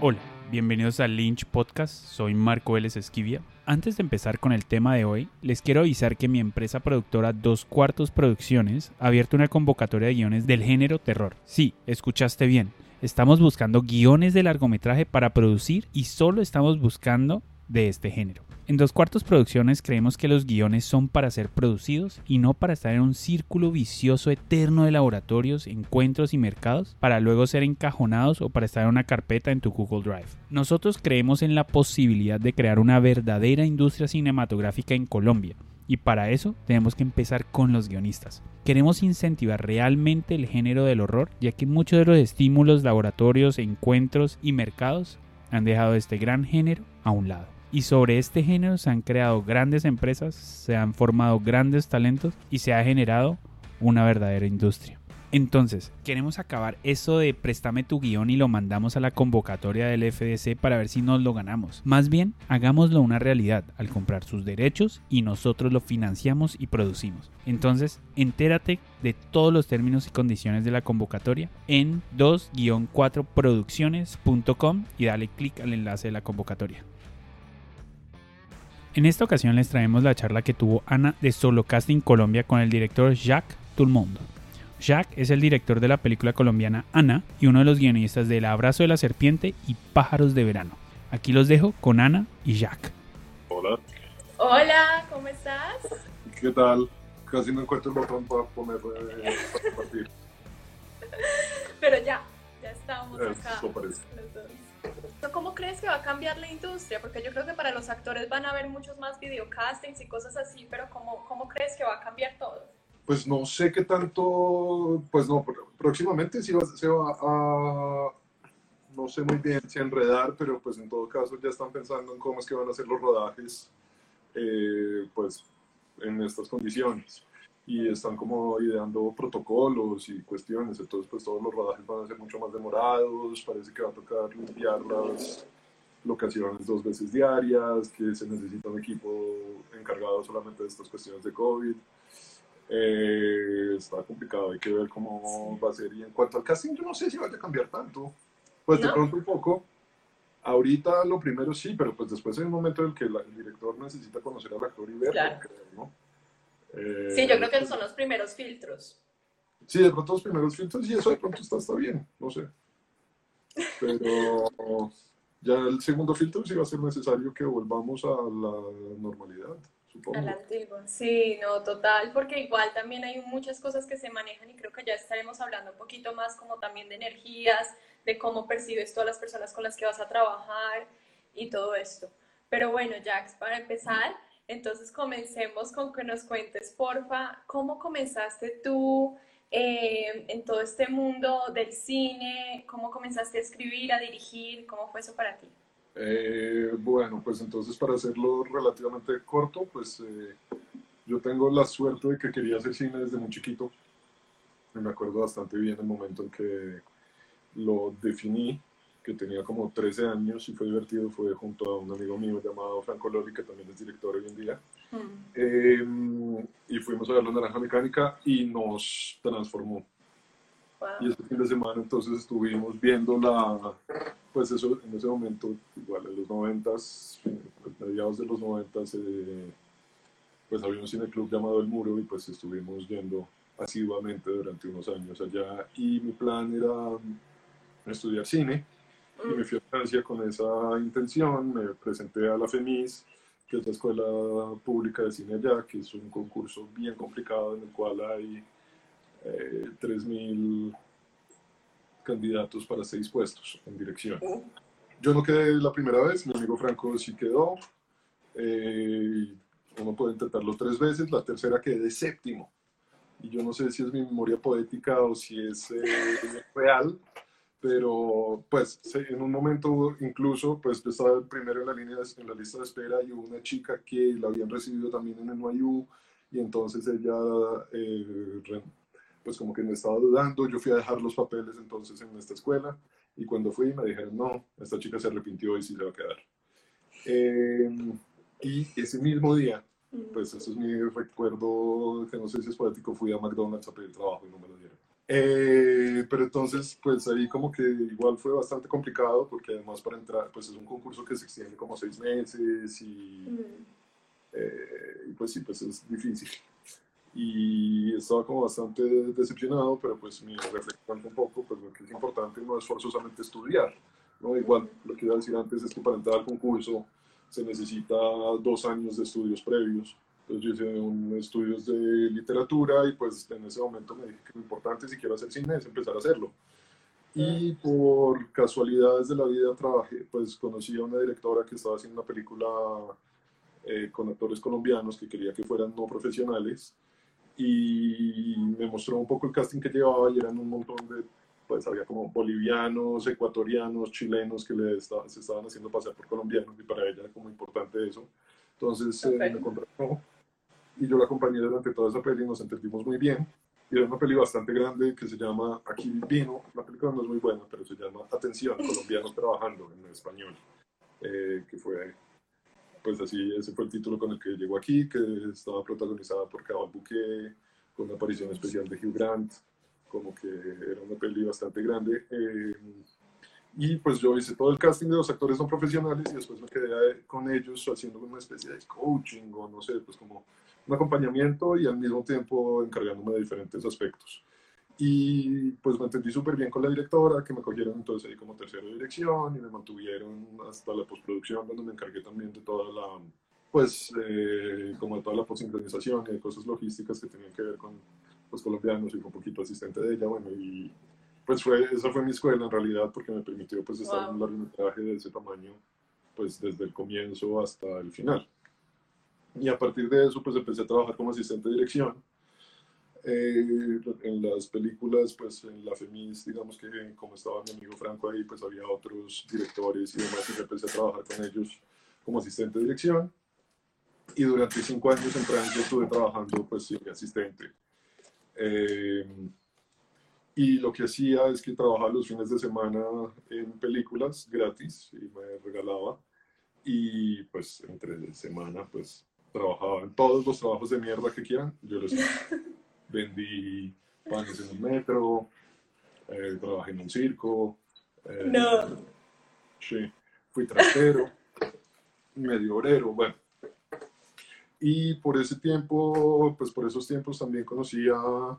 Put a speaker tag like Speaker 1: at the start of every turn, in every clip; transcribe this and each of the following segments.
Speaker 1: Hola, bienvenidos al Lynch Podcast, soy Marco Vélez Esquivia. Antes de empezar con el tema de hoy, les quiero avisar que mi empresa productora Dos Cuartos Producciones ha abierto una convocatoria de guiones del género terror. Sí, escuchaste bien. Estamos buscando guiones de largometraje para producir y solo estamos buscando de este género. En Dos Cuartos Producciones creemos que los guiones son para ser producidos y no para estar en un círculo vicioso eterno de laboratorios, encuentros y mercados para luego ser encajonados o para estar en una carpeta en tu Google Drive. Nosotros creemos en la posibilidad de crear una verdadera industria cinematográfica en Colombia y para eso tenemos que empezar con los guionistas. Queremos incentivar realmente el género del horror, ya que muchos de los estímulos, laboratorios, encuentros y mercados han dejado este gran género a un lado. Y sobre este género se han creado grandes empresas, se han formado grandes talentos y se ha generado una verdadera industria. Entonces, queremos acabar eso de préstame tu guion y lo mandamos a la convocatoria del FDC para ver si nos lo ganamos. Más bien, hagámoslo una realidad al comprar sus derechos y nosotros lo financiamos y producimos. Entonces, entérate de todos los términos y condiciones de la convocatoria en 2-4producciones.com y dale clic al enlace de la convocatoria. En esta ocasión les traemos la charla que tuvo Ana de Solo Casting Colombia con el director Jacques Tulmondo. Jacques es el director de la película colombiana Ana y uno de los guionistas de El Abrazo de la Serpiente y Pájaros de Verano. Aquí los dejo con Ana y Jacques.
Speaker 2: Hola,
Speaker 3: Hola, ¿cómo estás?
Speaker 2: ¿qué tal? Casi no encuentro el botón para poner eh, para compartir.
Speaker 3: Estamos
Speaker 2: Eso
Speaker 3: acá. ¿Cómo crees que va a cambiar la industria? Porque yo creo que para los actores van a haber muchos más videocastings y cosas así, pero ¿cómo, cómo crees que va a cambiar todo?
Speaker 2: Pues no sé qué tanto, pues no, pr- próximamente sí va, se va a, no sé muy bien si enredar, pero pues en todo caso ya están pensando en cómo es que van a hacer los rodajes, eh, pues en estas condiciones. Y están como ideando protocolos y cuestiones, entonces pues todos los rodajes van a ser mucho más demorados, parece que va a tocar limpiar las locaciones dos veces diarias, que se necesita un equipo encargado solamente de estas cuestiones de COVID. Eh, está complicado, hay que ver cómo va a ser. Y en cuanto al casting, yo no sé si vaya a cambiar tanto. Pues de
Speaker 3: ¿No?
Speaker 2: pronto un poco. Ahorita lo primero sí, pero pues después hay un momento en el que el director necesita conocer al actor y verlo,
Speaker 3: Claro.
Speaker 2: ¿no? Eh,
Speaker 3: Sí, yo creo que son los primeros filtros.
Speaker 2: Sí, de pronto los primeros filtros y eso de pronto está, está bien, no sé. Pero ya el segundo filtro sí va a ser necesario que volvamos a la normalidad, supongo.
Speaker 3: A la antigua. Sí, no, total, porque igual también hay muchas cosas que se manejan y creo que ya estaremos hablando un poquito más como también de energías, de cómo percibes todas las personas con las que vas a trabajar y todo esto. Pero bueno, Jax, para empezar, entonces comencemos con que nos cuentes, porfa, cómo comenzaste tú eh, en todo este mundo del cine, cómo comenzaste a escribir, a dirigir, cómo fue eso para ti.
Speaker 2: Eh, bueno, pues entonces para hacerlo relativamente corto, pues eh, yo tengo la suerte de que quería hacer cine desde muy chiquito. Me acuerdo bastante bien el momento en que lo definí, que tenía como 13 años y fue divertido, fue junto a un amigo mío llamado Franco Loli, que también es director hoy en día. Eh, y fuimos a ver La Naranja Mecánica y nos transformó.
Speaker 3: Wow.
Speaker 2: Y este fin de semana entonces estuvimos viendo la, pues eso, en ese momento, igual en los noventas, pues, mediados de los noventas, eh, pues había un cineclub llamado El Muro y pues estuvimos yendo asiduamente durante unos años allá y mi plan era mm, estudiar cine y me fui a Francia con esa intención, me presenté a la FEMIS, que es la escuela pública de cine allá, que es un concurso bien complicado en el cual hay eh, 3.000 candidatos para seis puestos en dirección. Yo no quedé la primera vez, mi amigo Franco sí quedó. eh, uno puede intentarlo tres veces, la tercera quedé séptimo. Y yo no sé si es mi memoria poética o si es eh, real, pero pues en un momento incluso pues yo estaba el primero en la, línea de- en la lista de espera y hubo una chica que la habían recibido también en el NYU y entonces ella eh, pues como que me estaba dudando, yo fui a dejar los papeles entonces en esta escuela y cuando fui me dijeron no, esta chica se arrepintió y sí se va a quedar. Eh, y ese mismo día, pues eso es mi recuerdo, que no sé si es poético, fui a McDonald's a pedir trabajo y no me lo dieron. Eh, pero entonces, pues ahí como que igual fue bastante complicado porque además para entrar, pues es un concurso que se extiende como seis meses y,
Speaker 3: Mm.
Speaker 2: eh, pues sí, pues es difícil. Y estaba como bastante decepcionado, pero pues mi reflexión un poco, pues lo que es importante no es forzosamente estudiar, ¿no? Igual, lo que iba a decir antes es que para entrar al concurso se necesita dos años de estudios previos. Entonces yo hice un, estudios de literatura y pues en ese momento me dije que lo importante si quiero hacer cine es empezar a hacerlo. Y por casualidades de la vida trabajé, pues conocí a una directora que estaba haciendo una película eh, con actores colombianos que quería que fueran no profesionales y me mostró un poco el casting que llevaba y eran un montón de, pues había como bolivianos, ecuatorianos, chilenos que le se estaban haciendo pasar por colombianos y para ella era como importante eso. Entonces eh, me contrató y yo la acompañé durante toda esa peli nos entendimos muy bien. Y era una peli bastante grande que se llama Aquí Vino. La película no es muy buena, pero se llama Atención, colombianos trabajando en español. eh, que fue, pues así, ese fue el título con el que llegó aquí, que estaba protagonizada por Cabal Bouquet, con una aparición especial de Hugh Grant, como que era una peli bastante grande. eh, y pues yo hice todo el casting de los actores no profesionales y después me quedé con ellos haciendo una especie de coaching o no sé, pues como un acompañamiento y al mismo tiempo encargándome de diferentes aspectos. Y pues me entendí súper bien con la directora, que me cogieron entonces ahí como tercero de dirección y me mantuvieron hasta la postproducción, donde me encargué también de toda la, pues, eh, como de toda la posincronización y de cosas logísticas que tenían que ver con los colombianos y fue un poquito asistente de ella, bueno, y pues fue, esa fue mi escuela en realidad, porque me permitió pues estar en un
Speaker 3: Wow.
Speaker 2: largometraje de ese tamaño, pues desde el comienzo hasta el final. Y a partir de eso, pues empecé a trabajar como asistente de dirección. Eh, en las películas, pues en la FEMIS, digamos que como estaba mi amigo Franco ahí, pues había otros directores y demás, y empecé a trabajar con ellos como asistente de dirección. Y durante cinco años en Francia estuve trabajando, pues de asistente. Eh, y lo que hacía es que trabajaba los fines de semana en películas gratis y me regalaba. Y pues entre semana, pues trabajaba en todos los trabajos de mierda que quieran. Yo los vendí panes en el metro, eh, trabajé en un circo. eh,
Speaker 3: No.
Speaker 2: Sí, fui trastero, medio obrero, bueno. Y por ese tiempo, pues por esos tiempos también conocí a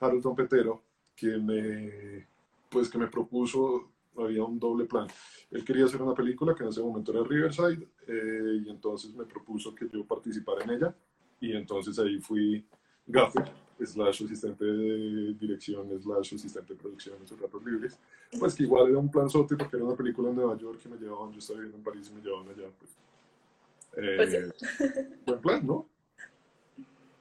Speaker 2: Harold Trompetero, que me, pues que me propuso, había un doble plan. Él quería hacer una película que en ese momento era Riverside, eh, y entonces me propuso que yo participara en ella, y entonces ahí fui gaffer, slash asistente de dirección, slash asistente de producción en sus ratos libres. Pues que igual era un plan sote porque era una película en Nueva York que me llevaban, yo estaba viviendo en París y me llevaban allá. Pues, Eh,
Speaker 3: Pues
Speaker 2: buen plan, ¿no?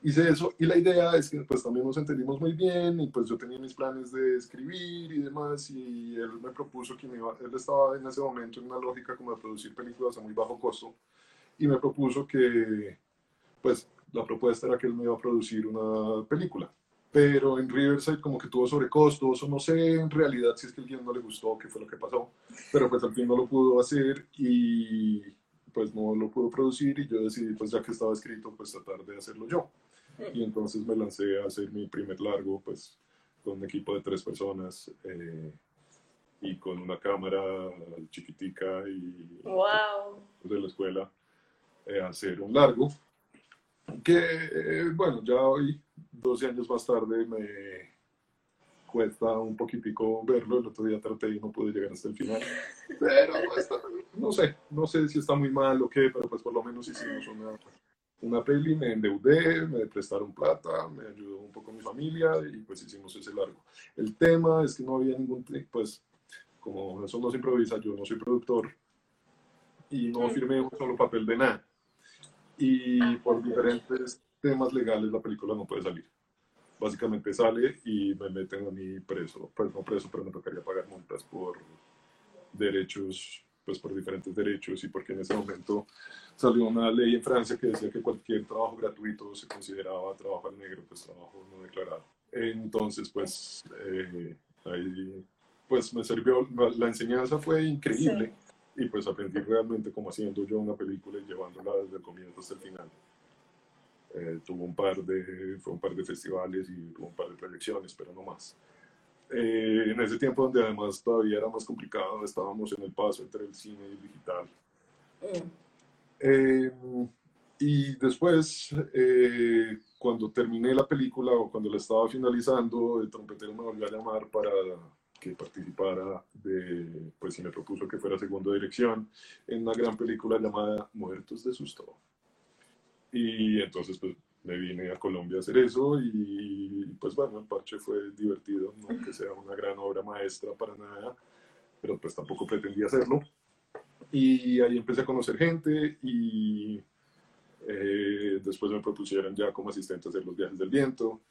Speaker 2: Hice eso y la idea es que pues también nos entendimos muy bien y pues yo tenía mis planes de escribir y demás y él me propuso que me iba, él estaba en ese momento en una lógica como de producir películas a muy bajo costo y me propuso que pues la propuesta era que él me iba a producir una película. Pero en Riverside como que tuvo sobrecostos o no sé en realidad si es que el guion no le gustó, qué fue lo que pasó, pero pues al fin no lo pudo hacer y pues no lo pudo producir y yo decidí pues ya que estaba escrito pues tratar de hacerlo yo y entonces me lancé a hacer mi primer largo pues con un equipo de tres personas eh, y con una cámara chiquitica y
Speaker 3: Wow.
Speaker 2: de la escuela eh, a hacer un largo que eh, bueno ya hoy 12 años más tarde me cuesta un poquitico verlo el otro día traté y no pude llegar hasta el final pero pues, no sé no sé si está muy mal o qué pero pues por lo menos hicimos una una peli, me endeudé, me prestaron plata, me ayudó un poco mi familia y pues hicimos ese largo. El tema es que no había ningún, pues como eso no se improvisa, yo no soy productor y no
Speaker 3: Mm.
Speaker 2: firmé un solo papel de nada. Y
Speaker 3: Ah,
Speaker 2: por diferentes temas legales la película no puede salir. Básicamente sale y me meten a mí preso, pues no preso, pero me tocaría pagar multas por derechos, pues por diferentes derechos y porque en ese momento salió una ley en Francia que decía que cualquier trabajo gratuito se consideraba trabajo al negro, pues trabajo no declarado. Entonces, pues, eh, ahí, pues me sirvió, la, enseñanza fue increíble y pues aprendí realmente como haciendo yo una película y llevándola desde el comienzo hasta el final. Eh, tuvo un par de, fue un par de festivales y tuvo un par de proyecciones, pero no más. Eh, en ese tiempo donde además todavía era más complicado, estábamos en el paso entre el cine y el digital. Eh, y después, eh, cuando terminé la película o cuando la estaba finalizando, el trompetero me volvió a llamar para que participara de, pues y me propuso que fuera segunda dirección en una gran película llamada Muertos de Susto. Y entonces pues me vine a Colombia a hacer eso y pues bueno, el parche fue divertido, no que sea una gran obra maestra para nada, pero pues tampoco pretendía hacerlo. Y ahí empecé a conocer gente y eh, después me propusieron ya como asistente hacer los viajes del viento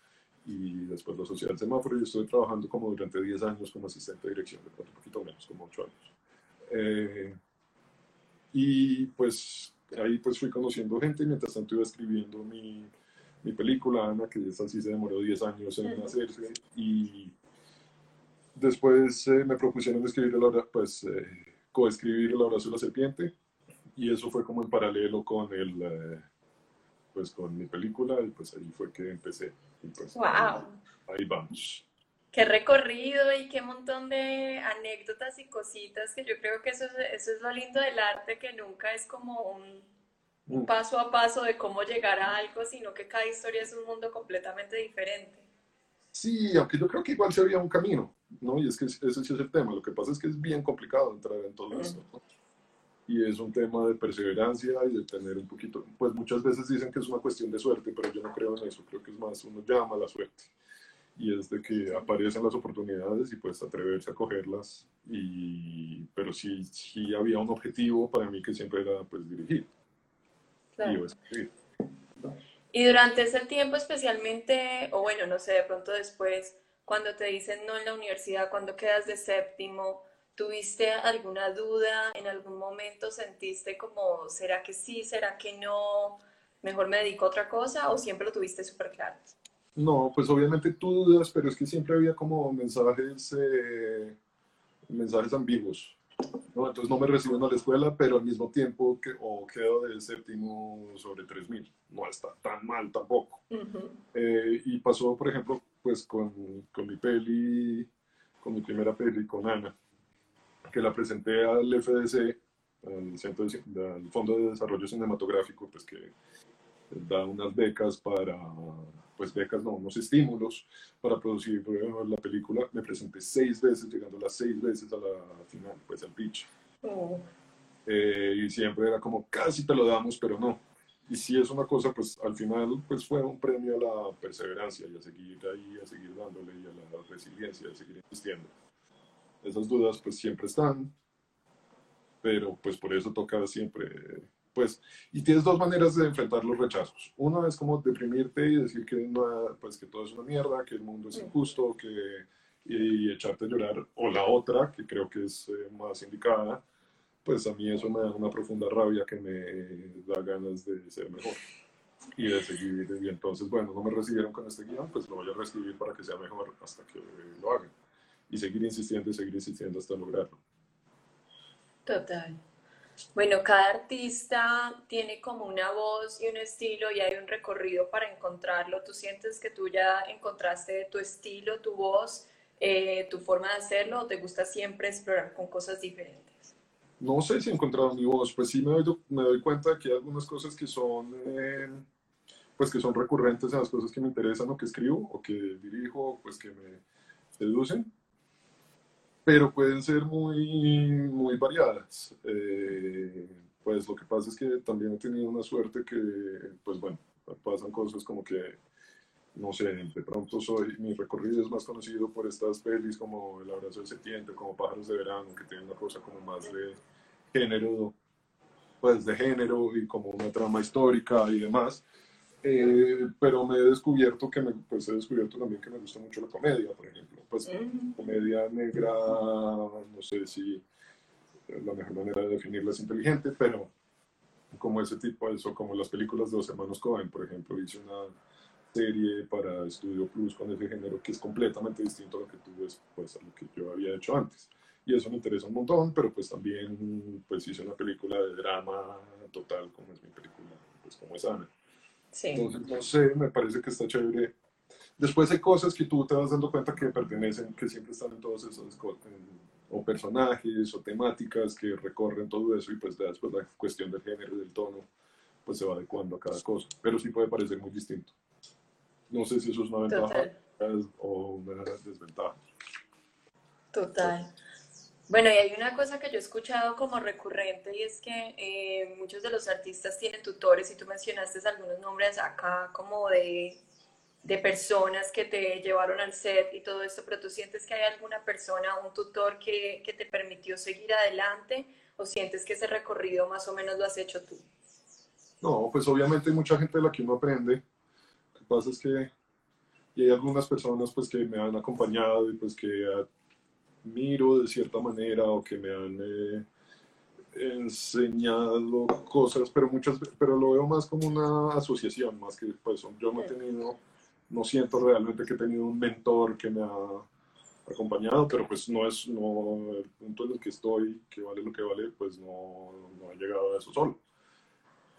Speaker 2: y después la sociedad del semáforo y estoy trabajando como durante 10 años como asistente de dirección, de un poquito menos, como 8 años. Eh, y pues ahí pues fui conociendo gente mientras tanto iba escribiendo mi, mi película, Ana, que esa sí se demoró 10 años en hacerse y después eh, me propusieron escribir la pues coescribir El abrazo de la serpiente y eso fue como en paralelo con el, eh, pues con mi película y pues ahí fue que empecé.
Speaker 3: wow.
Speaker 2: Ahí, vamos.
Speaker 3: Qué recorrido y qué montón de anécdotas y cositas que yo creo que eso, eso es lo lindo del arte, que nunca es como un, mm. paso a paso de cómo llegar a algo, sino que cada historia es un mundo completamente diferente.
Speaker 2: Sí, aunque yo creo que igual se había un camino, ¿no? Y es que ese sí es el tema. Lo que pasa es que es bien complicado entrar en todo esto. ¿no? y es un tema de perseverancia y de tener un poquito, pues muchas veces dicen que es una cuestión de suerte, pero yo no creo en eso, creo que es más, uno llama a la suerte y es de que aparecen las oportunidades y pues atreverse a cogerlas, y, pero sí, sí había un objetivo para mí que siempre era pues dirigir.
Speaker 3: Claro. Y, y durante ese tiempo especialmente, o bueno, no sé, de pronto después, cuando te dicen no en la universidad, cuando quedas de séptimo, ¿Tuviste alguna duda? ¿En algún momento sentiste como, ¿será que sí? ¿Será que no? ¿Mejor me dedico a otra cosa? ¿O siempre lo tuviste súper claro?
Speaker 2: No, pues obviamente tú dudas, pero es que siempre había como mensajes, eh, mensajes ambiguos. ¿No? Entonces no me reciben a la escuela, pero al mismo tiempo que, o quedo de séptimo sobre 3.000. No está tan mal tampoco. Eh, y pasó, por ejemplo, pues con, con mi peli, con mi primera peli, con Ana que la presenté al FDC, al, Centro de, Fondo de Desarrollo Cinematográfico, pues que da unas becas para, pues becas no, unos estímulos para producir la película. Me presenté seis veces, llegando las seis veces a la final, pues al pitch. Oh. Eh, y siempre era como, casi te lo damos, pero no. Y si es una cosa, pues al final pues fue un premio a la perseverancia y a seguir ahí, a seguir dándole y a la resiliencia, a seguir insistiendo esas dudas pues siempre están, pero pues por eso toca siempre, pues, y tienes dos maneras de enfrentar los rechazos. Una es como deprimirte y decir que, pues, que todo es una mierda, que el mundo es injusto, que, y, echarte a llorar, o la otra, que creo que es eh, más indicada, pues a mí eso me da una profunda rabia que me da ganas de ser mejor y de seguir. Y entonces, bueno, no me recibieron con este guion, pues lo voy a recibir para que sea mejor hasta que lo hagan y seguir insistiendo y seguir insistiendo hasta lograrlo.
Speaker 3: Total. Bueno, cada artista tiene como una voz y un estilo y hay un recorrido para encontrarlo. ¿Tú sientes que tú ya encontraste tu estilo, tu voz, eh, tu forma de hacerlo o te gusta siempre explorar con cosas diferentes?
Speaker 2: No sé si he encontrado mi voz, pues sí me doy, me doy cuenta que hay algunas cosas que son, eh, pues que son recurrentes en las cosas que me interesan o que escribo o que dirijo, pues que me seducen pero pueden ser muy, muy variadas. Eh, pues lo que pasa es que también he tenido una suerte que, pues bueno, pasan cosas como que, no sé, de pronto soy, mi recorrido es más conocido por estas pelis como El abrazo del septiembre, como Pájaros de verano, que tienen una cosa como más de género, pues de género y como una trama histórica y demás. Eh, pero me he descubierto que me, pues he descubierto también que me gusta mucho la comedia, por ejemplo. Pues mm. comedia negra, no sé si la mejor manera de definirla es inteligente, pero como ese tipo, eso, como las películas de los hermanos Cohen, por ejemplo, hice una serie para Studio Plus con ese género que es completamente distinto a lo que tú ves, pues a lo que yo había hecho antes. Y eso me interesa un montón, pero pues también pues hice una película de drama total, como es mi película, pues como es Ana. Entonces, no sé, me parece que está chévere Después hay cosas que tú te vas dando cuenta que pertenecen, que siempre están en todos esos, o personajes o temáticas que recorren todo eso y pues después la cuestión del género y del tono pues se va adecuando a cada cosa, pero sí puede parecer muy distinto. No sé si eso es una ventaja o una desventaja.
Speaker 3: Total. Bueno, y hay una cosa que yo he escuchado como recurrente y es que eh, muchos de los artistas tienen tutores y tú mencionaste algunos nombres acá como de, de, personas que te llevaron al set y todo esto, pero tú sientes que hay alguna persona, un tutor que, que te permitió seguir adelante o sientes que ese recorrido más o menos lo has hecho tú?
Speaker 2: No, pues obviamente hay mucha gente de la que uno aprende. Lo que pasa es que y hay algunas personas pues que me han acompañado y pues que miro de cierta manera o que me han eh, enseñado cosas, pero muchas pero lo veo más como una asociación, más que pues yo no he tenido, no siento realmente que he tenido un mentor que me ha acompañado, pero pues no es, no, el punto en el que estoy, que vale lo que vale, pues no, no he llegado a eso solo.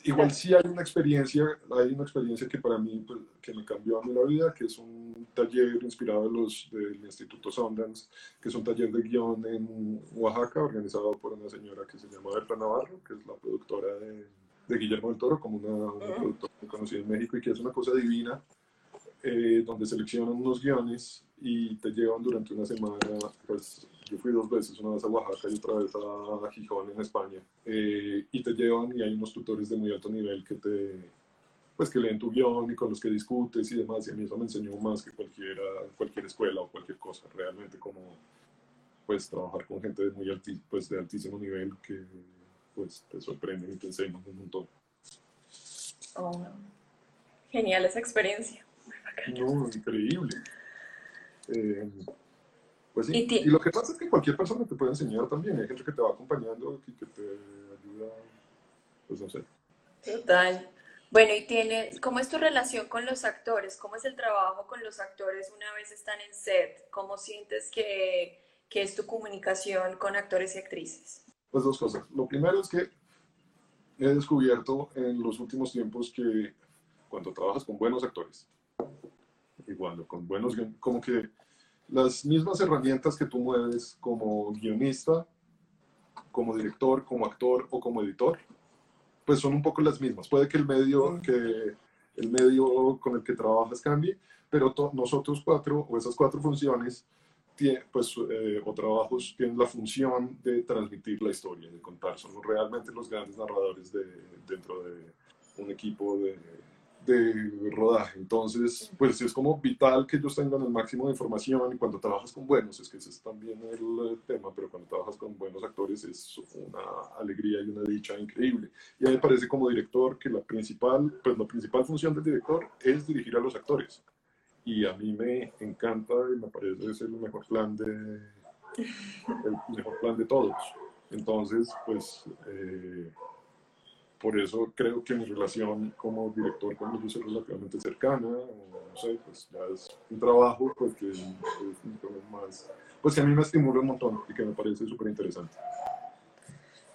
Speaker 2: Igual sí hay una experiencia, hay una experiencia que para mí, pues, que me cambió a mí la vida, que es un taller inspirado en los, del Instituto Sundance, que es un taller de guion en Oaxaca, organizado por una señora que se llama Berta Navarro, que es la productora de, de Guillermo del Toro, como una, una productora muy conocida en México y que es una cosa divina, eh, donde seleccionan unos guiones y te llevan durante una semana, pues yo fui dos veces, una vez a Oaxaca y otra vez a Gijón en España, eh, y te llevan y hay unos tutores de muy alto nivel que te, pues que leen tu guion y con los que discutes y demás, y a mí eso me enseñó más que cualquiera, cualquier escuela o cualquier cosa, realmente como pues trabajar con gente de muy alti, pues, de altísimo nivel que pues te sorprenden y te enseñan un montón.
Speaker 3: Oh, genial esa experiencia.
Speaker 2: No, increíble. Eh, pues sí. Y, lo que pasa es que cualquier persona te puede enseñar también. Hay gente que te va acompañando y que te ayuda, pues no sé.
Speaker 3: Total. Bueno, y tiene, ¿cómo es tu relación con los actores? ¿Cómo es el trabajo con los actores una vez están en set? ¿Cómo sientes que, que es tu comunicación con actores y actrices?
Speaker 2: Pues dos cosas. Lo primero es que he descubierto en los últimos tiempos que cuando trabajas con buenos actores, igual, con buenos, como que las mismas herramientas que tú mueves como guionista, como director, como actor o como editor, pues son un poco las mismas. Puede que el medio, que el medio con el que trabajas cambie, pero nosotros cuatro o esas cuatro funciones pues, eh, o trabajos tienen la función de transmitir la historia, de contar. Son realmente los grandes narradores de, dentro de un equipo de, de rodaje. Entonces, pues es como vital que ellos tengan el máximo de información y cuando trabajas con buenos, es que ese es también el tema, pero cuando trabajas con buenos actores es una alegría y una dicha increíble. Y a mí me parece como director que la principal, pues la principal función del director es dirigir a los actores. Y a mí me encanta y me parece es el mejor plan de, el mejor plan de todos. Entonces, pues... Eh, por eso creo que mi relación como director con ellos es relativamente cercana, no sé, pues ya es un trabajo pues que es más, pues que a mí me estimula un montón y que me parece súper interesante.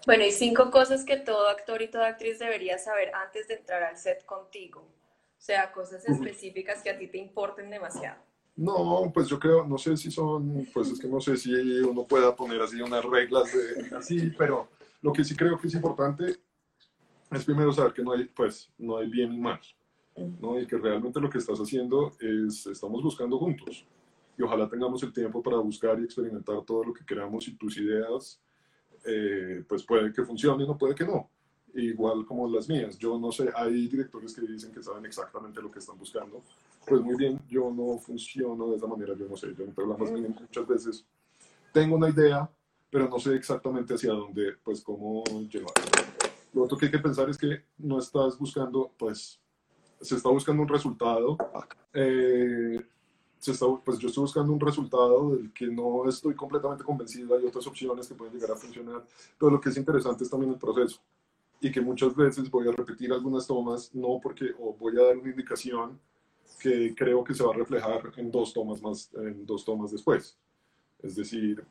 Speaker 3: Bueno, y cinco cosas que todo actor y toda actriz debería saber antes de entrar al set contigo. O sea, cosas específicas que a ti te importen demasiado.
Speaker 2: No, pues yo creo, no sé si son, pues es que no sé si uno pueda poner así unas reglas de, así, pero lo que sí creo que es importante es primero saber que no hay, pues, no hay bien y mal, ¿no? Y que realmente lo que estás haciendo es, estamos buscando juntos. Y ojalá tengamos el tiempo para buscar y experimentar todo lo que queramos y tus ideas, eh, pues puede que funcione o puede que no. Igual como las mías. Yo no sé, hay directores que dicen que saben exactamente lo que están buscando. Pues muy bien, yo no funciono de esa manera, yo no sé. Yo en más bien muchas veces tengo una idea, pero no sé exactamente hacia dónde, pues cómo llevarla. Lo otro que hay que pensar es que no estás buscando, pues, se está buscando un resultado. Eh, se está, pues yo estoy buscando un resultado del que no estoy completamente convencido. Hay otras opciones que pueden llegar a funcionar. Pero lo que es interesante es también el proceso. Y que muchas veces voy a repetir algunas tomas, no porque, o voy a dar una indicación que creo que se va a reflejar en dos tomas más, en dos tomas después. Es decir,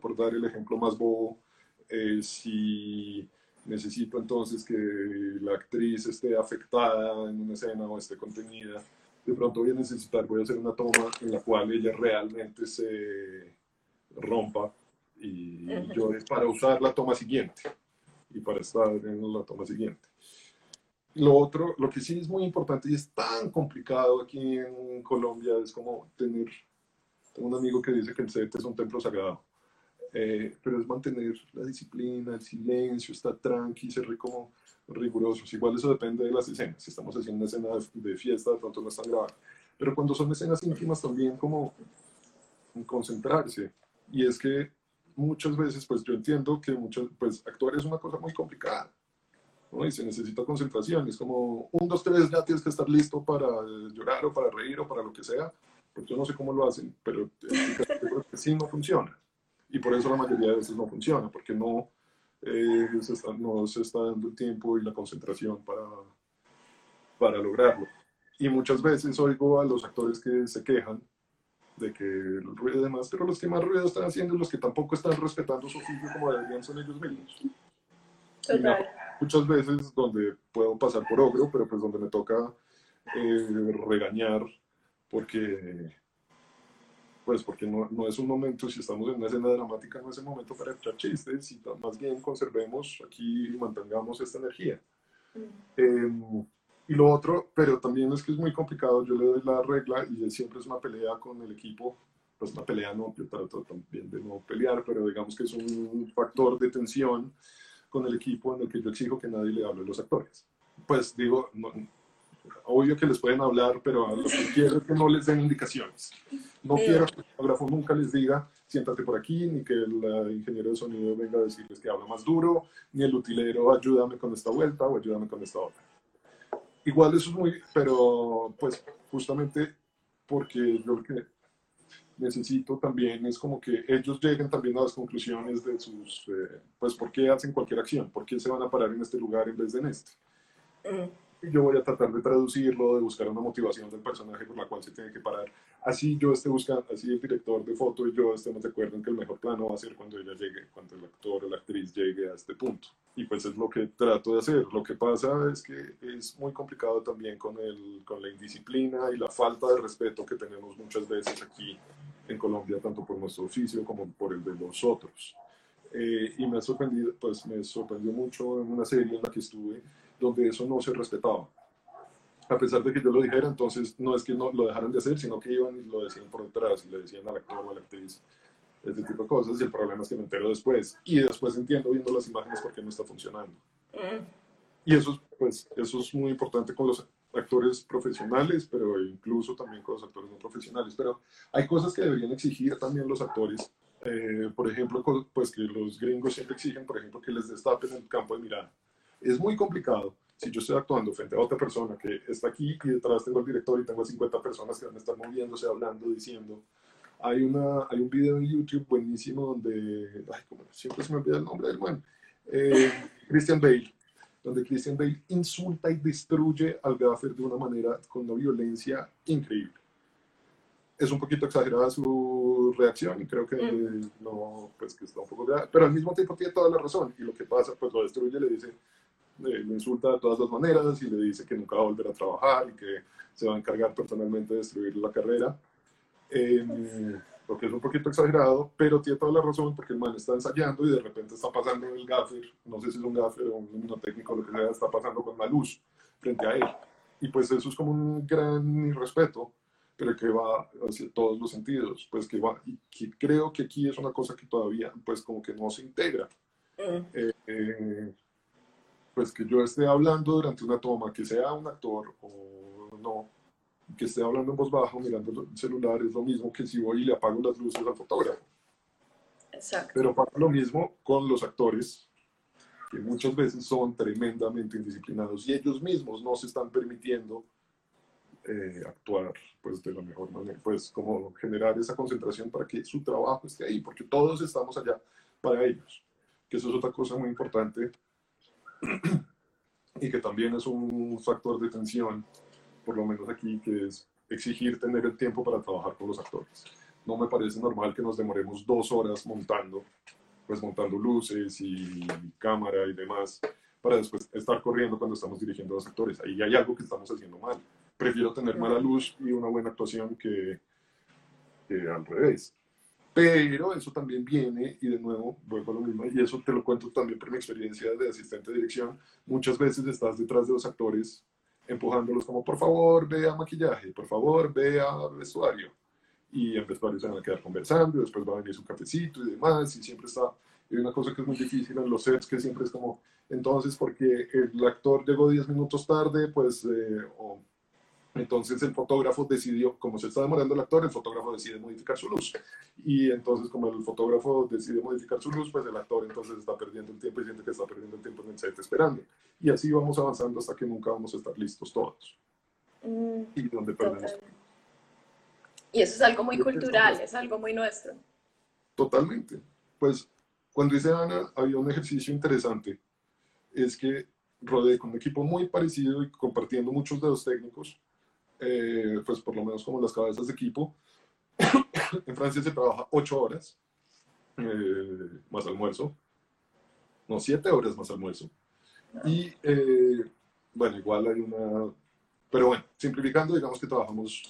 Speaker 2: por dar el ejemplo más bobo, eh, si necesito entonces que la actriz esté afectada en una escena o esté contenida, de pronto voy a necesitar, voy a hacer una toma en la cual ella realmente se rompa y yo para usar la toma siguiente y para estar en la toma siguiente. Lo otro, lo que sí es muy importante y es tan complicado aquí en Colombia es como tener, tengo un amigo que dice que el set es un templo sagrado, eh, pero es mantener la disciplina, el silencio, estar tranqui, ser como rigurosos. Igual eso depende de las escenas. Si estamos haciendo una escena de, fiesta, de pronto no están grabadas. Pero cuando son escenas íntimas también como concentrarse. Y es que muchas veces, pues yo entiendo que muchas, pues actuar es una cosa muy complicada y se necesita concentración. Es como un, dos, tres, ya tienes que estar listo para llorar o para reír o para lo que sea. Pues yo no sé cómo lo hacen, pero que sí no funciona. Y por eso la mayoría de veces no funciona, porque no, eh, se está, no se está dando el tiempo y la concentración para, para lograrlo. Y muchas veces oigo a los actores que se quejan de que el ruido y demás, pero los que más ruido están haciendo los que tampoco están respetando su oficio como deberían son ellos mismos.
Speaker 3: Total
Speaker 2: muchas veces donde puedo pasar por ogro, pero pues donde me toca eh, regañar porque pues porque no, no, es un momento, si estamos en una escena dramática, no es el momento para echar chistes, y más bien conservemos aquí y mantengamos esta energía. Em, y lo otro, pero también es que es muy complicado, yo le doy la regla y siempre es una pelea con el equipo, pues una pelea no, yo trato también de no pelear, pero digamos que es un factor de tensión con el equipo en el que yo exijo que nadie le hable a los actores. Pues digo, obvio que les pueden hablar, pero lo que quiero es que no les den indicaciones. No quiero que el fotógrafo nunca les diga, siéntate por aquí, ni que el ingeniero de sonido venga a decirles que habla más duro, ni el utilero, ayúdame con esta vuelta o ayúdame con esta otra. Igual eso es muy, pero pues justamente porque yo que necesito también es como que ellos lleguen también a las conclusiones de sus, eh, pues, ¿por qué hacen cualquier acción? ¿Por qué se van a parar en este lugar en vez de en este?
Speaker 3: Mm.
Speaker 2: Y yo voy a tratar de traducirlo, de buscar una motivación del personaje por la cual se tiene que parar. Así yo esté buscando, así el director de foto y yo estemos de acuerdo en que el mejor plano va a ser cuando ella llegue, cuando el actor o la actriz llegue a este punto. Y pues es lo que trato de hacer. Lo que pasa es que es muy complicado también con, el, con la indisciplina y la falta de respeto que tenemos muchas veces aquí en Colombia, tanto por nuestro oficio como por el de los otros. Eh, y me ha sorprendido, pues me sorprendió mucho en una serie en la que estuve, donde eso no se respetaba. A pesar de que yo lo dijera, entonces no es que no lo dejaran de hacer, sino que iban y lo decían por detrás y le decían al actor o a la actriz este tipo de cosas. Y el problema es que me entero después. Y después entiendo viendo las imágenes por qué no está funcionando.
Speaker 3: Mm.
Speaker 2: Y eso, pues, eso es muy importante con los actores profesionales, pero incluso también con los actores no profesionales. Pero hay cosas que deberían exigir también los actores. Eh, por ejemplo, pues que los gringos siempre exigen, por ejemplo, que les destapen el campo de mirada. Es muy complicado si yo estoy actuando frente a otra persona que está aquí y detrás tengo al director y tengo 50 personas que van a estar moviéndose, hablando, diciendo. Hay, una, hay un video en YouTube buenísimo donde, ay, como siempre se me olvida el nombre del man, eh, Christian Bale, donde Christian Bale insulta y destruye al gaffer de una manera con una violencia increíble. Es un poquito exagerada su reacción y creo que
Speaker 3: Mm.
Speaker 2: no, pues que está un poco grave, pero al mismo tiempo tiene toda la razón y lo que pasa, pues lo destruye, le dice, lo insulta de todas las maneras y le dice que nunca va a volver a trabajar y que se va a encargar personalmente de destruir la carrera. Eh, lo que es un poquito exagerado, pero tiene toda la razón porque el man está ensayando y de repente está pasando el gaffer, no sé si es un gaffer o un técnico, lo que sea, está pasando con la luz frente a él. Y pues eso es como un gran irrespeto, pero que va hacia todos los sentidos, pues que va, y que creo que aquí es una cosa que todavía, pues como que no se integra. Eh, eh, pues que yo esté hablando durante una toma, que sea un actor o no, que esté hablando en voz baja mirando el celular es lo mismo que si voy y le apago las luces al fotógrafo.
Speaker 3: Exacto.
Speaker 2: Pero pasa lo mismo con los actores, que muchas veces son tremendamente indisciplinados y ellos mismos no se están permitiendo eh, actuar pues, de la mejor manera, pues como generar esa concentración para que su trabajo esté ahí, porque todos estamos allá para ellos, que eso es otra cosa muy importante y que también es un factor de tensión, por lo menos aquí, que es exigir tener el tiempo para trabajar con los actores. No me parece normal que nos demoremos dos horas montando, pues montando luces y cámara y demás, para después estar corriendo cuando estamos dirigiendo a los actores. Ahí hay algo que estamos haciendo mal. prefiero tener mala luz y una buena actuación que, que al revés. Pero eso también viene, y de nuevo vuelvo a lo mismo, y eso te lo cuento también por mi experiencia de asistente de dirección. Muchas veces estás detrás de los actores empujándolos como, por favor, ve a maquillaje, por favor, ve a vestuario. Y en vestuario se van a quedar conversando, y después va a venir su cafecito y demás, y siempre está. Y una cosa que es muy difícil en los sets, que siempre es como, entonces, porque el actor llegó 10 minutos tarde, pues, eh, o entonces el fotógrafo decidió, como se está demorando el actor, el fotógrafo decide modificar su luz. Y entonces como el fotógrafo decide modificar su luz, pues el actor entonces está perdiendo el tiempo y siente que está perdiendo el tiempo en el set esperando. Y así vamos avanzando hasta que nunca vamos a estar listos todos. Mm, y donde perdemos.
Speaker 3: Y eso es algo muy cultural, es algo muy nuestro.
Speaker 2: Totalmente. Pues cuando dice Ana, había un ejercicio interesante. Es que rodeé con un equipo muy parecido y compartiendo muchos de los técnicos eh, pues por lo menos como las cabezas de equipo. en Francia se trabaja ocho horas eh, más almuerzo, no, siete horas más almuerzo. Y eh, bueno, igual hay una, pero bueno, simplificando, digamos que trabajamos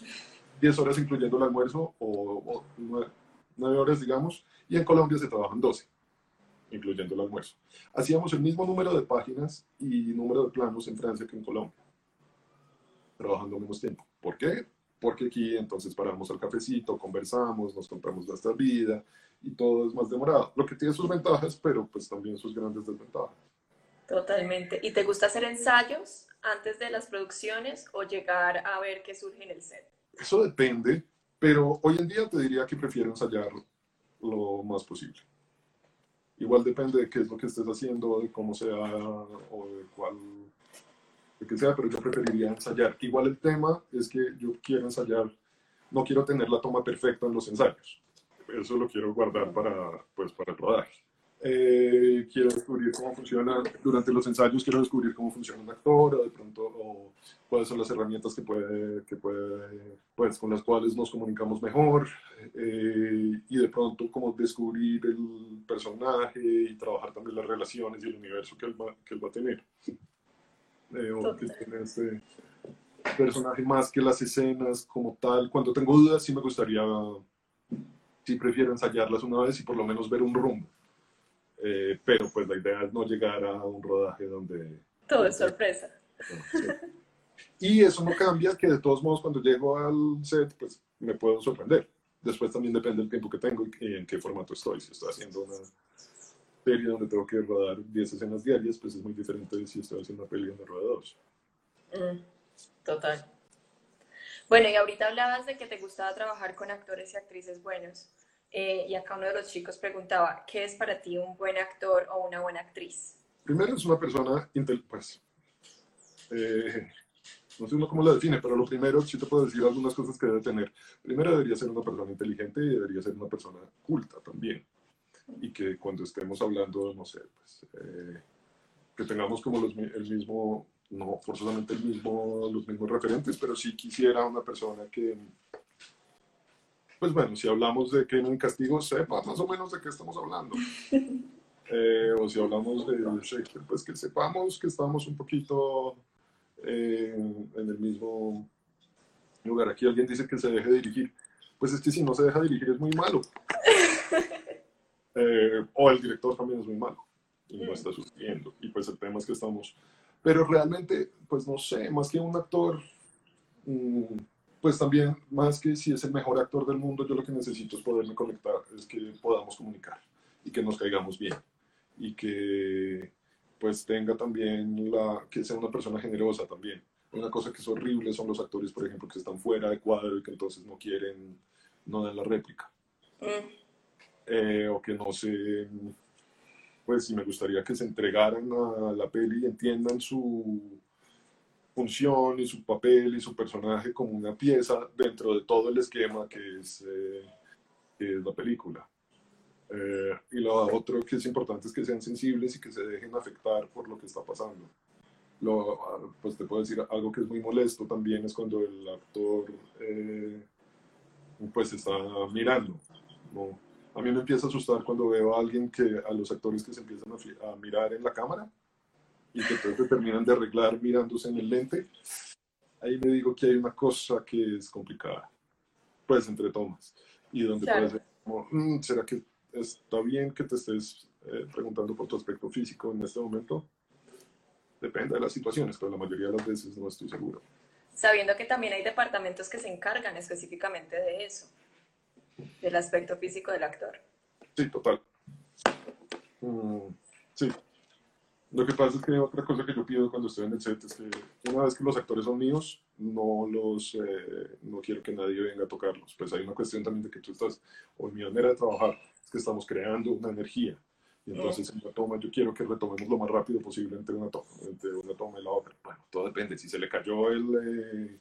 Speaker 2: 10 horas incluyendo el almuerzo o, nueve 9, horas, digamos, y en Colombia se trabajan 12, incluyendo el almuerzo. Hacíamos el mismo número de páginas y número de planos en Francia que en Colombia trabajando menos tiempo. ¿Por qué? Porque aquí entonces paramos al cafecito, conversamos, nos contamos nuestra vida y todo es más demorado. Lo que tiene sus ventajas, pero pues también sus grandes desventajas.
Speaker 3: Totalmente. ¿Y te gusta hacer ensayos antes de las producciones o llegar a ver qué surge en el set?
Speaker 2: Eso depende, pero hoy en día te diría que prefiero ensayar lo más posible. Igual depende de qué es lo que estés haciendo, de cómo sea o de cuál que sea, pero yo preferiría ensayar. Igual el tema es que yo quiero ensayar, no quiero tener la toma perfecta en los ensayos. Eso lo quiero guardar para, pues, para el rodaje. Eh, quiero descubrir cómo funciona, durante los ensayos quiero descubrir cómo funciona un actor, o de pronto, o cuáles son las herramientas que puede, que puede, pues, con las cuales nos comunicamos mejor, eh, y de pronto como descubrir el personaje y trabajar también las relaciones y el universo que él va, que él va a tener o que tiene ese personaje más que las escenas como tal. Cuando tengo dudas, sí me gustaría, sí prefiero ensayarlas una vez y por lo menos ver un rumbo. Eh, pero pues la idea es no llegar a un rodaje donde...
Speaker 3: Todo es sorpresa.
Speaker 2: Y eso no cambia, que de todos modos cuando llego al set, pues me puedo sorprender. Después también depende del tiempo que tengo y en qué formato estoy. Si estoy haciendo una serie donde tengo que rodar 10 escenas diarias, pues es muy diferente de si estoy haciendo una peli donde ruedo dos.
Speaker 3: Mm, total. Bueno, y ahorita hablabas de que te gustaba trabajar con actores y actrices buenos. Eh, y acá uno de los chicos preguntaba, ¿qué es para ti un buen actor o una buena actriz?
Speaker 2: Primero es una persona, pues, eh, no sé cómo lo define, pero lo primero sí te puedo decir algunas cosas que debe tener. Primero debería ser una persona inteligente y debería ser una persona culta también y que cuando estemos hablando, no sé, pues, eh, que tengamos como los, el mismo, no forzosamente el mismo, los mismos referentes, pero sí quisiera una persona que, pues bueno, si hablamos de que en un castigo, sepa más o menos de qué estamos hablando. Eh, o si hablamos de Shakespeare, pues que sepamos que estamos un poquito eh, en el mismo lugar. Aquí alguien dice que se deje dirigir. Pues es que si no se deja dirigir es muy malo. Eh, o el director también es muy malo y no está sucediendo. Y pues el tema es que estamos... Pero realmente, pues no sé, más que un actor, mm, pues también, más que si es el mejor actor del mundo, yo lo que necesito es poderme conectar, es que podamos comunicar y que nos caigamos bien. Y que pues tenga también la, que sea una persona generosa también. Una cosa que es horrible son los actores, por ejemplo, que están fuera de cuadro y que entonces no quieren, no dan la réplica. Mm. Eh, o que no se, pues si me gustaría que se entregaran a la peli y entiendan su función y su papel y su personaje como una pieza dentro de todo el esquema que es, eh, la película. Eh, y lo otro que es importante es que sean sensibles y que se dejen afectar por lo que está pasando. Lo, pues te puedo decir algo que es muy molesto también es cuando el actor pues está mirando. ¿no? A mí me empieza a asustar cuando veo a alguien que, a los actores que se empiezan a, mirar en la cámara y que entonces terminan de arreglar mirándose en el lente. ahí me digo que hay una cosa que es complicada, pues entre tomas, y donde puede ser como, mm, ¿será que está bien que te estés eh, preguntando por tu aspecto físico en este momento? Depende de las situaciones, pero la mayoría de las veces no estoy seguro.
Speaker 3: Sabiendo que también hay departamentos que se encargan específicamente de eso, del aspecto físico del actor.
Speaker 2: Sí, total. Mm, sí, lo que pasa es que otra cosa que yo pido cuando estoy en el set es que una vez que los actores son míos, no los, eh, no quiero que nadie venga a tocarlos. Pues hay una cuestión también de que tú estás, o mi manera de trabajar, es que estamos creando una energía. Y entonces en una toma yo quiero que retomemos lo más rápido posible entre una toma, entre una toma y la otra. Bueno, todo depende. Si se le cayó el, eh,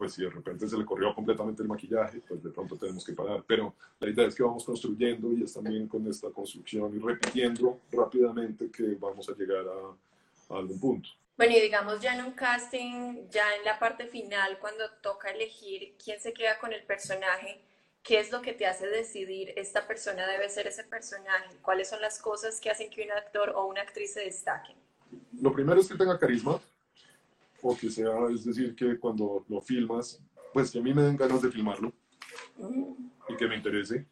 Speaker 2: pues si de repente se le corrió completamente el maquillaje, pues de pronto tenemos que parar. Pero la idea es que vamos construyendo y es también con esta construcción y repitiendo rápidamente que vamos a llegar a, algún punto.
Speaker 3: Bueno, y digamos ya en un casting, ya en la parte final, cuando toca elegir quién se queda con el personaje, ¿qué es lo que te hace decidir esta persona debe ser ese personaje? ¿Cuáles son las cosas que hacen que un actor o una actriz se destaquen?
Speaker 2: Lo primero es que tenga carisma, o que sea, es decir, que cuando lo filmas, pues que a mí me den ganas de filmarlo y que me interese.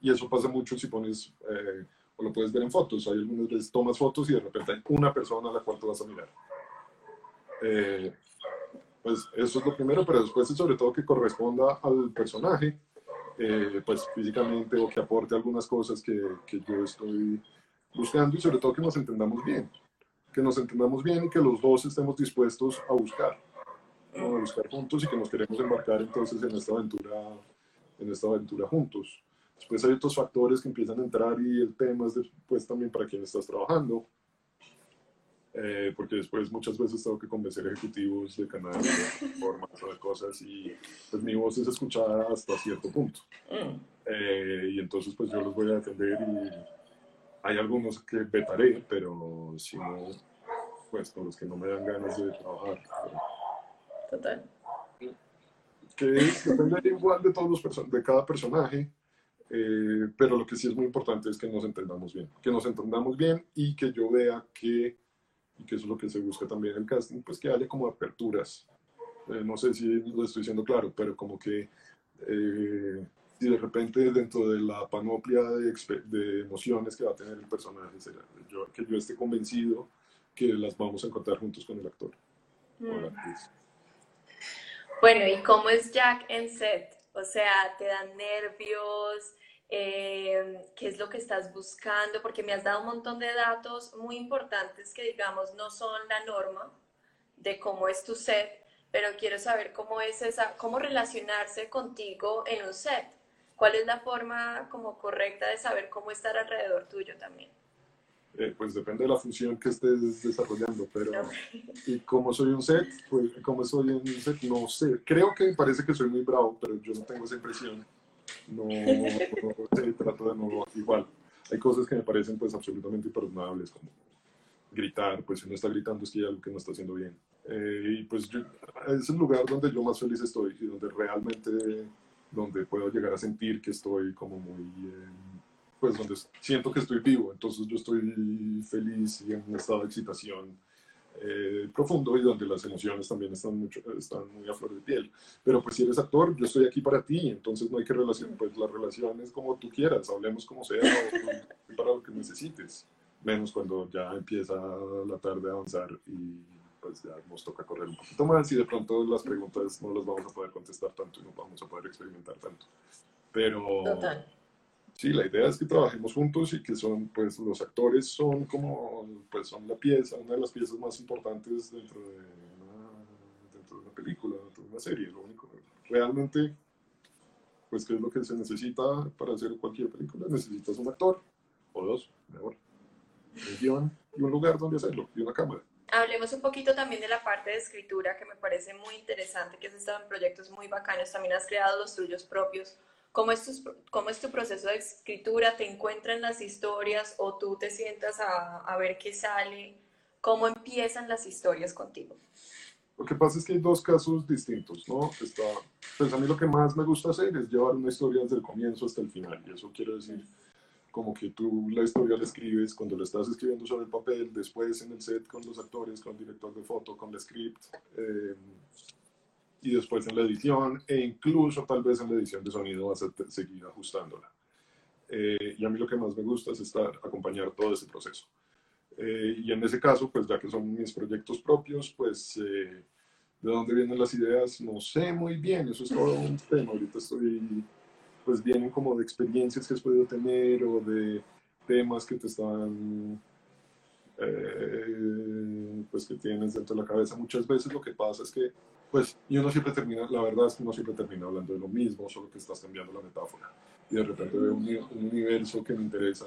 Speaker 2: Y eso pasa mucho si pones, eh, o lo puedes ver en fotos, hay algunas veces tomas fotos y de repente hay una persona a la cual te vas a mirar. Eh, pues eso es lo primero, pero después es sobre todo que corresponda al personaje, eh, pues físicamente o que aporte algunas cosas que, que yo estoy buscando y sobre todo que nos entendamos bien que nos entendamos bien y que los dos estemos dispuestos a buscar, a buscar juntos y que nos queremos embarcar entonces en esta aventura, en esta aventura juntos. Después hay otros factores que empiezan a entrar y el tema es después también para quién estás trabajando. Eh, porque después muchas veces tengo que convencer ejecutivos de canales, de formas de cosas y pues mi voz es escuchada hasta cierto punto. Mm. Eh, y entonces pues yo los voy a defender y hay algunos que vetaré, pero si no, pues con los que no me dan ganas de trabajar.
Speaker 3: Total.
Speaker 2: Que depende igual de todos los de cada personaje, eh, pero lo que sí es muy importante es que nos entendamos bien, que nos entendamos bien y que yo vea que, y que eso es lo que se busca también en el casting, pues que haya como aperturas. Eh, no sé si lo estoy diciendo claro, pero como que eh, y de repente dentro de la panoplia de, de, emociones que va a tener el personaje, yo, que yo esté convencido que las vamos a encontrar juntos con el actor. Mm.
Speaker 3: Bueno, ¿y cómo es Jack en set? O sea, ¿te dan nervios? Eh, ¿Qué es lo que estás buscando? Porque me has dado un montón de datos muy importantes que, digamos, no son la norma de cómo es tu set, pero quiero saber cómo es esa, cómo relacionarse contigo en un set. ¿Cuál es la forma como correcta de saber cómo estar alrededor tuyo también?
Speaker 2: Eh, pues depende de la función que estés desarrollando, pero y como soy un set, pues como soy un set, no sé, creo que parece que soy muy bravo, pero yo no tengo esa impresión, no, no trato de no, igual, hay cosas que me parecen pues absolutamente imperdonables, como gritar, pues si uno está gritando es que hay algo que no está haciendo bien, eh, y pues yo, es el lugar donde yo más feliz estoy y donde realmente donde puedo llegar a sentir que estoy como muy, eh, pues donde siento que estoy vivo, entonces yo estoy feliz y en un estado de excitación eh, profundo y donde las emociones también están, mucho, están muy a flor de piel. Pero pues si eres actor, yo estoy aquí para ti, entonces no hay que relacionar, pues la relación es como tú quieras, hablemos como sea para lo que necesites, menos cuando ya empieza la tarde a avanzar y pues ya nos toca correr un poquito más y de pronto las preguntas no las vamos a poder contestar tanto y no vamos a poder experimentar tanto. Pero sí, la idea es que trabajemos juntos y que son, pues los actores son como, pues son la pieza, una de las piezas más importantes dentro de una, dentro de una película, dentro de una serie. Lo único, realmente, pues qué es lo que se necesita para hacer cualquier película, necesitas un actor o dos, mejor, un guion y un lugar donde hacerlo y una cámara.
Speaker 3: Hablemos un poquito también de la parte de escritura que me parece muy interesante, que has estado en proyectos muy bacanos, también has creado los tuyos propios. ¿Cómo es, tu, cómo es tu proceso de escritura? ¿Te encuentran las historias o tú te sientas a, a ver qué sale? ¿Cómo empiezan las historias contigo?
Speaker 2: Lo que pasa es que hay dos casos distintos, ¿no? Está, pues a mí lo que más me gusta hacer es llevar una historia desde el comienzo hasta el final, y eso quiero decir como que tú la historia la escribes cuando la estás escribiendo sobre el papel, después en el set con los actores, con el director de foto, con el script, eh, y después en la edición e incluso tal vez en la edición de sonido vas a seguir ajustándola. Eh, y a mí lo que más me gusta es estar, acompañar todo ese proceso. Eh, y en ese caso, pues ya que son mis proyectos propios, pues eh, de dónde vienen las ideas, no sé muy bien, eso es todo un tema. Ahorita estoy, pues vienen como de experiencias que has podido tener o de temas que te están, pues que tienes dentro de la cabeza. Muchas veces lo que pasa es que pues y uno siempre termina, la verdad es que uno siempre termina hablando de lo mismo, solo que estás cambiando la metáfora. Y de repente veo un, universo que me interesa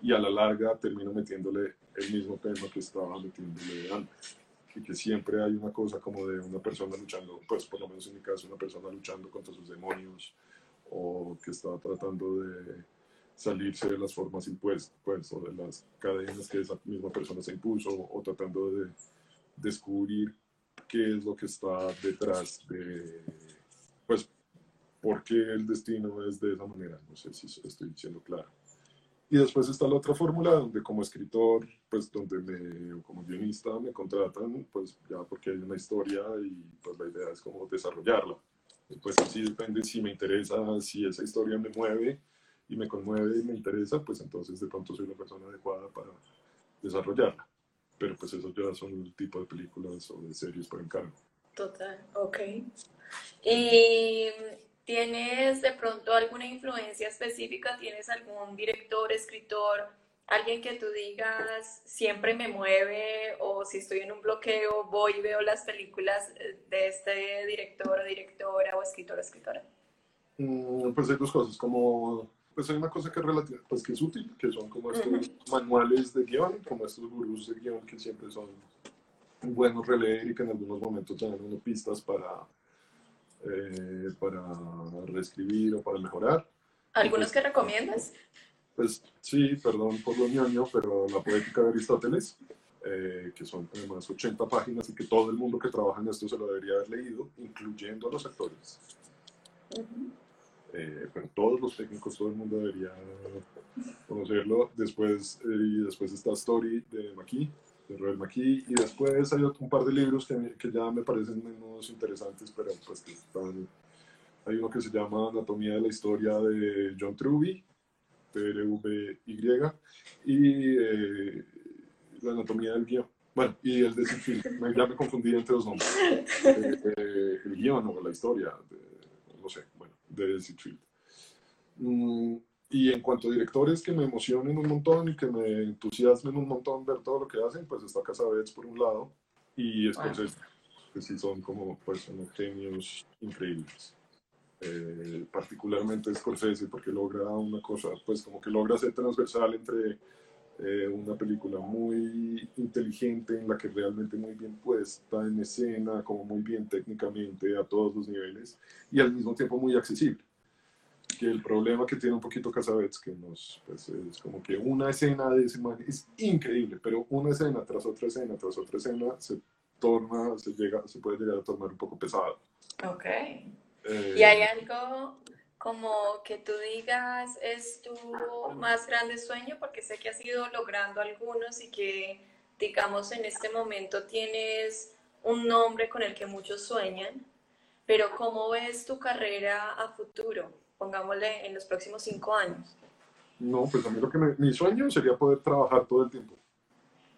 Speaker 2: y a la larga termino metiéndole el mismo tema que estaba metiéndole antes. Y que siempre hay una cosa como de una persona luchando, pues por lo menos en mi caso, una persona luchando contra sus demonios o que está tratando de salirse de las formas impuestas, pues, o de las cadenas que esa misma persona se impuso, o tratando de descubrir qué es lo que está detrás de, pues, por qué el destino es de esa manera. No sé si estoy diciendo claro. Y después está la otra fórmula donde como escritor, pues donde me, o como guionista me contratan, pues ya porque hay una historia y pues la idea es como desarrollarla. Pues así depende si me interesa, si esa historia me mueve y me conmueve y me interesa, pues entonces de pronto soy la persona adecuada para desarrollarla pero pues esos ya son el tipo de películas o de series por encargo.
Speaker 3: Total, ok. ¿Y tienes de pronto alguna influencia específica? ¿Tienes algún director, escritor, alguien que tú digas siempre me mueve o si estoy en un bloqueo voy y veo las películas de este director o directora o escritor o escritora?
Speaker 2: Mm, pues hay dos cosas, como pues hay una cosa que es, relativa, pues que es útil, que son como estos manuales de guion, como estos gurús de guion que siempre son buenos releer y que en algunos momentos dan unas pistas para, eh, para reescribir o para mejorar.
Speaker 3: ¿Algunos pues, que recomiendas?
Speaker 2: Pues sí, perdón por lo ñoño, pero la poética de Aristóteles, eh, que son además 80 páginas y que todo el mundo que trabaja en esto se lo debería haber leído, incluyendo a los actores. Eh, pero todos los técnicos, todo el mundo debería conocerlo. Después, eh, y después está Story de McKee, de Robert McKee, y después hay un par de libros que, que, ya me parecen menos interesantes, pero pues que están... Hay uno que se llama Anatomía de la Historia de John Truby, T-R-V-Y, y eh, La Anatomía del Guión. Bueno, y el de ya me confundí entre los nombres. el guion o la historia, no sé, bueno de Seatfield. Mm, y en cuanto a directores que me emocionen un montón y que me entusiasmen un montón ver todo lo que hacen, pues está Casabets por un lado y Scorsese, que sí son como pues unos genios increíbles. Eh, particularmente Scorsese porque logra una cosa, pues como que logra ser transversal entre eh, una película muy inteligente en la que realmente muy bien puesta en escena, como muy bien técnicamente a todos los niveles y al mismo tiempo muy accesible. Que el problema que tiene un poquito Casabets, que nos, pues, es como que una escena de ese es increíble, pero una escena tras otra escena tras otra escena se torna, se, llega, se puede llegar a tornar un poco pesado.
Speaker 3: Ok. Eh, ¿Y hay algo como que tú digas es tu más grande sueño, porque sé que has ido logrando algunos y que, digamos, en este momento tienes un nombre con el que muchos sueñan, pero ¿cómo ves tu carrera a futuro? Pongámosle en los próximos cinco años.
Speaker 2: No, pues a mí lo que mi sueño sería poder trabajar todo el tiempo.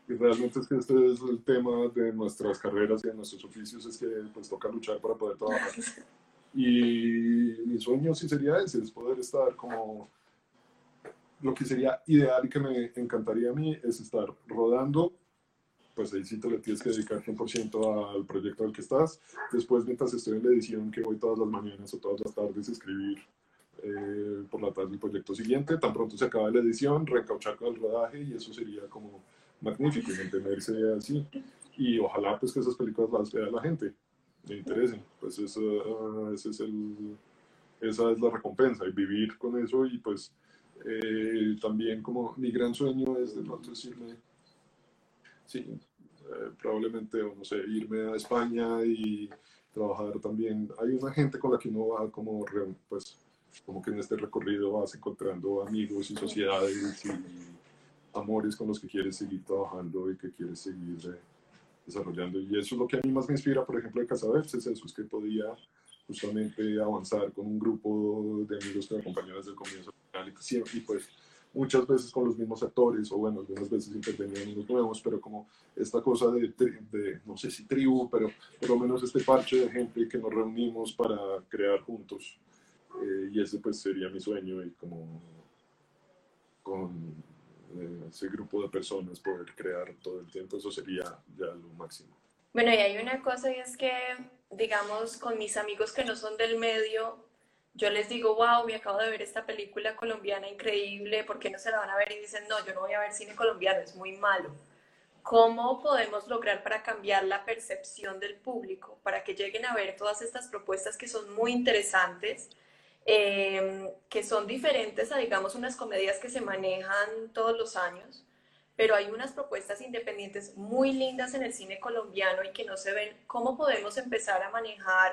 Speaker 2: Y realmente es que este es el tema de nuestras carreras y de nuestros oficios, es que pues toca luchar para poder trabajar. Y mi sueño sí sería ese, es poder estar como... Lo que sería ideal y que me encantaría a mí es estar rodando, pues ahí sí te le tienes que dedicar 100% al proyecto al que estás. Después, mientras estoy en la edición, que voy todas las mañanas o todas las tardes a escribir eh, por la tarde el proyecto siguiente, tan pronto se acaba la edición, recauchar con el rodaje y eso sería como magnífico, mantenerse así. Y ojalá pues que esas películas las vea la gente me interesen. Pues eso, ese es el, esa es la recompensa, y vivir con eso y pues eh, también como mi gran sueño es de pronto decirme, sí, eh, probablemente, no sé, irme a España y trabajar también. Hay una gente con la que uno va como, pues, como que en este recorrido vas encontrando amigos y sociedades y amores con los que quieres seguir trabajando y que quieres seguir desarrollando. Y eso es lo que a mí más me inspira, por ejemplo, de Casabets, es eso, es que podía justamente avanzar con un grupo de amigos que me acompañaban desde el comienzo y, pues muchas veces con los mismos actores o bueno, algunas veces intervenían unos nuevos, pero como esta cosa de, de, no sé si tribu, pero por lo menos este parche de gente que nos reunimos para crear juntos eh, y ese pues sería mi sueño y como con ese grupo de personas poder crear todo el tiempo, eso sería ya lo máximo.
Speaker 3: Bueno, y hay una cosa y es que, digamos, con mis amigos que no son del medio, yo les digo, wow, me acabo de ver esta película colombiana increíble, ¿por qué no se la van a ver? Y dicen, no, yo no voy a ver cine colombiano, es muy malo. ¿Cómo podemos lograr para cambiar la percepción del público, para que lleguen a ver todas estas propuestas que son muy interesantes, eh, que son diferentes a, digamos, unas comedias que se manejan todos los años? pero hay unas propuestas independientes muy lindas en el cine colombiano y que no se ven. ¿Cómo podemos empezar a manejar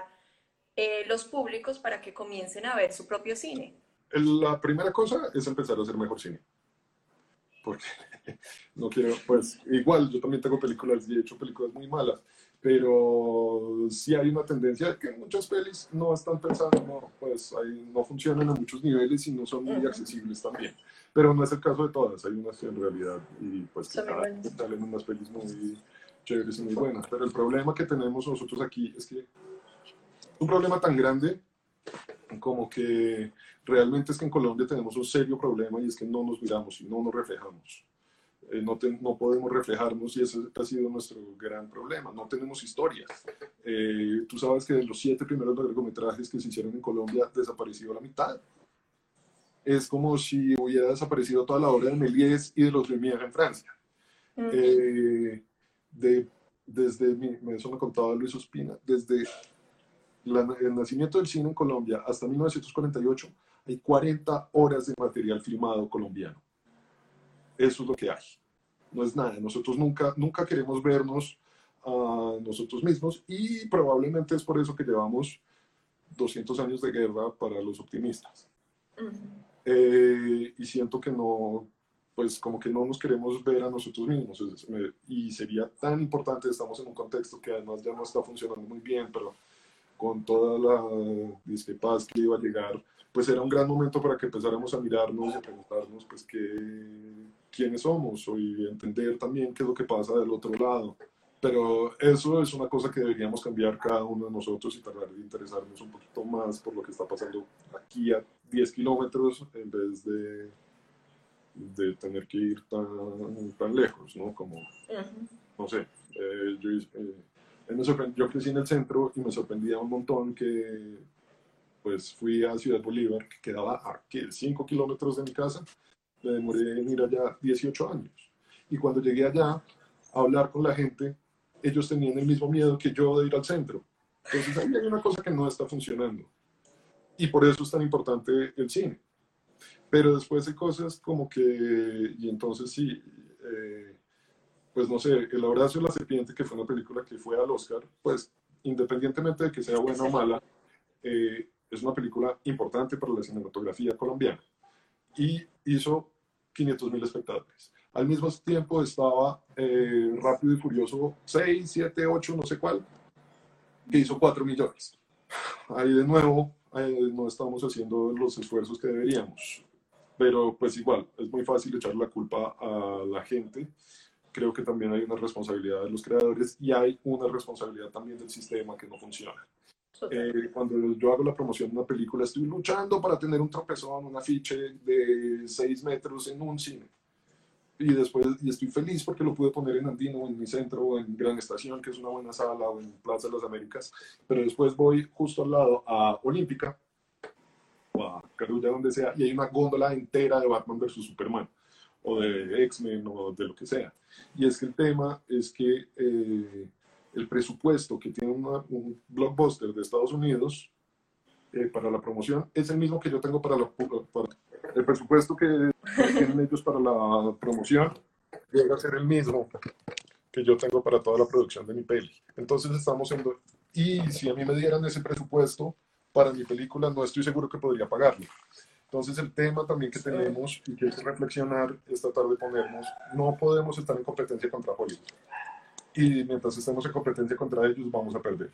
Speaker 3: eh, los públicos para que comiencen a ver su propio cine?
Speaker 2: La primera cosa es empezar a hacer mejor cine. Porque no quiero, pues igual, yo también tengo películas y he hecho películas muy malas, pero sí hay una tendencia que muchas pelis no están pensando, no, pues ahí no funcionan a muchos niveles y no son muy accesibles también. Pero no es el caso de todas, hay unas en realidad, y pues que salen unas pelis muy chéveres y muy buenas, pero el problema que tenemos nosotros aquí es que un problema tan grande como que realmente es que en Colombia tenemos un serio problema y es que no nos miramos y no nos reflejamos. Eh, no, no, podemos reflejarnos y ese ha sido nuestro gran problema. No tenemos historias. Eh, tú sabes que de los siete primeros largometrajes que se hicieron en Colombia desapareció la mitad es como si hubiera desaparecido toda la obra de Méliès y de los Lumière en Francia. Eh, de, desde, eso me contaba Luis Ospina, desde el nacimiento del cine en Colombia hasta 1948 hay 40 horas de material filmado colombiano. Eso es lo que hay. No es nada. Nosotros nunca, nunca queremos vernos a nosotros mismos y probablemente es por eso que llevamos 200 años de guerra para los optimistas. Eh, y siento que no, pues como que no nos queremos ver a nosotros mismos. Y sería tan importante, estamos en un contexto que además ya no está funcionando muy bien, pero con toda la discrepancia que iba a llegar, pues era un gran momento para que empezáramos a mirarnos y a preguntarnos pues qué, quiénes somos y entender también qué es lo que pasa del otro lado. Pero eso es una cosa que deberíamos cambiar cada uno de nosotros y tratar de interesarnos un poquito más por lo que está pasando aquí a 10 kilómetros en vez de, de tener que ir tan, tan lejos, ¿no? Como, no sé, eh, yo, eh, yo crecí en el centro y me sorprendía un montón que pues fui a Ciudad Bolívar, que quedaba a 5 kilómetros de mi casa, me demoré en ir allá 18 años. Y cuando llegué allá a hablar con la gente, ellos tenían el mismo miedo que yo de ir al centro. Entonces ahí hay una cosa que no está funcionando. Y por eso es tan importante el cine. Pero después hay cosas como que, y entonces sí, eh, pues no sé, El abrazo de la serpiente, que fue una película que fue al Oscar, pues independientemente de que sea buena o mala, eh, es una película importante para la cinematografía colombiana. Y hizo 500 mil espectadores. Al mismo tiempo estaba eh, Rápido y Furioso 6, 7, 8, no sé cuál, que hizo 4 millones. Ahí de nuevo no estamos haciendo los esfuerzos que deberíamos. Pero pues igual, es muy fácil echar la culpa a la gente. Creo que también hay una responsabilidad de los creadores y hay una responsabilidad también del sistema que no funciona. Eh, cuando yo hago la promoción de una película, estoy luchando para tener un tropezón, un afiche de 6 metros en un cine. Y después y estoy feliz porque lo pude poner en Andino, en mi centro, o en Gran Estación, que es una buena sala, o en Plaza de las Américas, pero después voy justo al lado a Olímpica, o a Carulla, donde sea, y hay una góndola entera de Batman versus Superman, o de X-Men, o de lo que sea. Y es que el tema es que eh, el presupuesto que tiene un blockbuster de Estados Unidos eh, para la promoción es el mismo que yo tengo para, la, el presupuesto que tienen ellos para la promoción llega a ser el mismo que yo tengo para toda la producción de mi peli. Entonces estamos en... Y si a mí me dieran ese presupuesto para mi película, no estoy seguro que podría pagarlo. Entonces el tema también que tenemos y que hay que reflexionar es tratar de ponernos, no podemos estar en competencia contra Hollywood. Y mientras estemos en competencia contra ellos vamos a perder.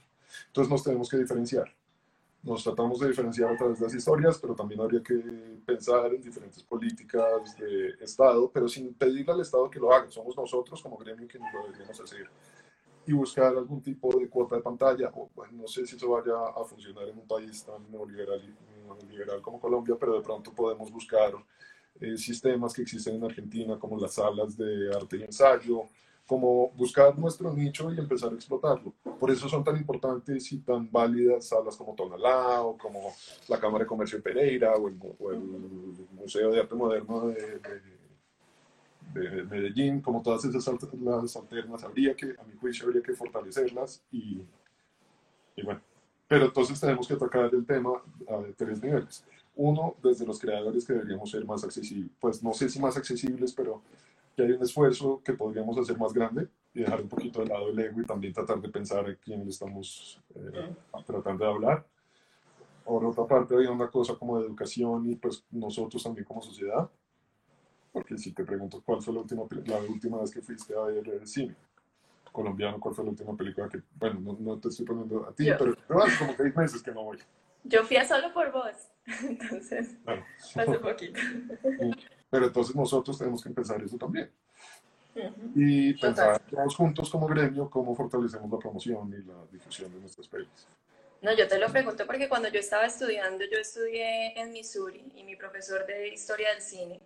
Speaker 2: Entonces nos tenemos que diferenciar. Nos tratamos de diferenciar a través de las historias, pero también habría que pensar en diferentes políticas de Estado, pero sin pedirle al Estado que lo haga. Somos nosotros como gremio que lo deberíamos hacer. Y buscar algún tipo de cuota de pantalla. O, bueno, no sé si eso vaya a funcionar en un país tan neoliberal, neoliberal como Colombia, pero de pronto podemos buscar eh, sistemas que existen en Argentina, como las salas de arte y ensayo, como buscar nuestro nicho y empezar a explotarlo. Por eso son tan importantes y tan válidas salas como Tonalá o como la Cámara de Comercio de Pereira o el, Museo de Arte Moderno de, de, Medellín, como todas esas las alternas, habría que, a mi juicio, habría que fortalecerlas y, y bueno. Pero entonces tenemos que tocar el tema a tres niveles. Uno, desde los creadores que deberíamos ser más accesibles, pues no sé si más accesibles, pero que hay un esfuerzo que podríamos hacer más grande y dejar un poquito de lado el ego y también tratar de pensar en quién le estamos eh, tratando de hablar. Por otra parte, hay una cosa como de educación y pues nosotros también como sociedad, porque si te pregunto cuál fue la última, la última vez que fuiste a ver el cine colombiano, cuál fue la última película que, bueno, no, te estoy poniendo a ti, pero, pero hace como seis meses que no voy.
Speaker 3: Yo fui a solo por vos, entonces, hace poquito.
Speaker 2: Pero entonces nosotros tenemos que empezar eso también. Y pensar todos juntos como gremio cómo fortalecemos la promoción y la difusión de nuestras películas.
Speaker 3: No, yo te lo pregunto porque cuando yo estaba estudiando, yo estudié en Missouri y mi profesor de historia del cine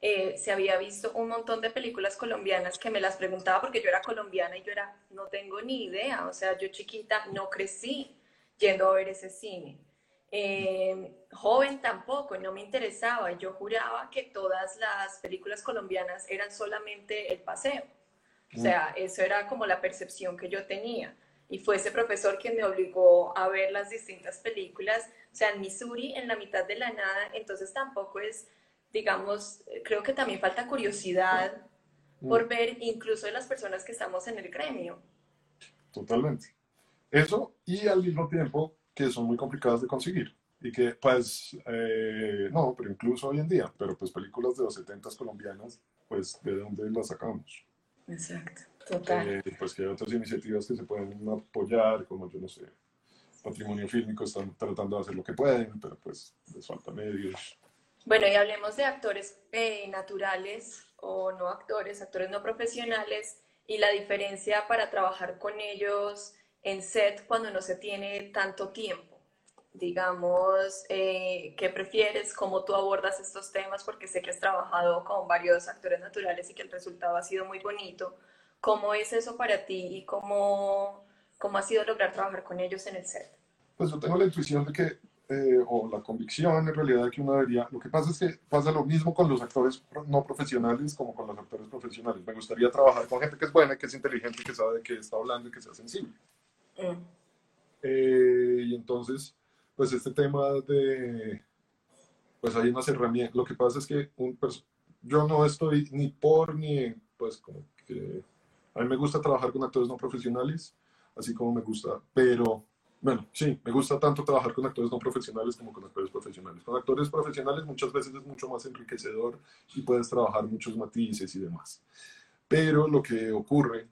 Speaker 3: eh, se había visto un montón de películas colombianas que me las preguntaba porque yo era colombiana y yo era, no tengo ni idea, o sea, yo chiquita no crecí yendo a ver ese cine. Eh, joven tampoco, no me interesaba. Yo juraba que todas las películas colombianas eran solamente el paseo. O sea, eso era como la percepción que yo tenía. Y fue ese profesor quien me obligó a ver las distintas películas. O sea, en Missouri, en la mitad de la nada, entonces tampoco es, digamos, creo que también falta curiosidad por ver incluso de las personas que estamos en el gremio.
Speaker 2: Totalmente. Eso y al mismo tiempo que son muy complicadas de conseguir. Y que, pues, eh, no, pero incluso hoy en día, pero pues películas de los 70 colombianas, pues, ¿de dónde las sacamos?
Speaker 3: Exacto, total.
Speaker 2: Eh, pues que hay otras iniciativas que se pueden apoyar, como yo no sé, Patrimonio Fílmico están tratando de hacer lo que pueden, pero pues les falta medios.
Speaker 3: Bueno, y hablemos de actores eh, naturales o no actores, actores no profesionales y la diferencia para trabajar con ellos en set cuando no se tiene tanto tiempo? Digamos, eh, ¿qué prefieres? ¿Cómo tú abordas estos temas? Porque sé que has trabajado con varios actores naturales y que el resultado ha sido muy bonito. ¿Cómo es eso para ti y cómo, cómo ha sido lograr trabajar con ellos en el set?
Speaker 2: Pues yo tengo la intuición de que, eh, o la convicción en realidad de que uno debería, lo que pasa es que pasa lo mismo con los actores no profesionales como con los actores profesionales. Me gustaría trabajar con gente que es buena, que es inteligente, que sabe de qué está hablando y que sea sensible. Eh, y entonces, pues este tema de, pues hay unas herramientas, lo que pasa es que un yo no estoy ni por ni, pues como que, a mí me gusta trabajar con actores no profesionales, así como me gusta, pero bueno, sí, me gusta tanto trabajar con actores no profesionales como con actores profesionales. Con actores profesionales muchas veces es mucho más enriquecedor y puedes trabajar muchos matices y demás. Pero lo que ocurre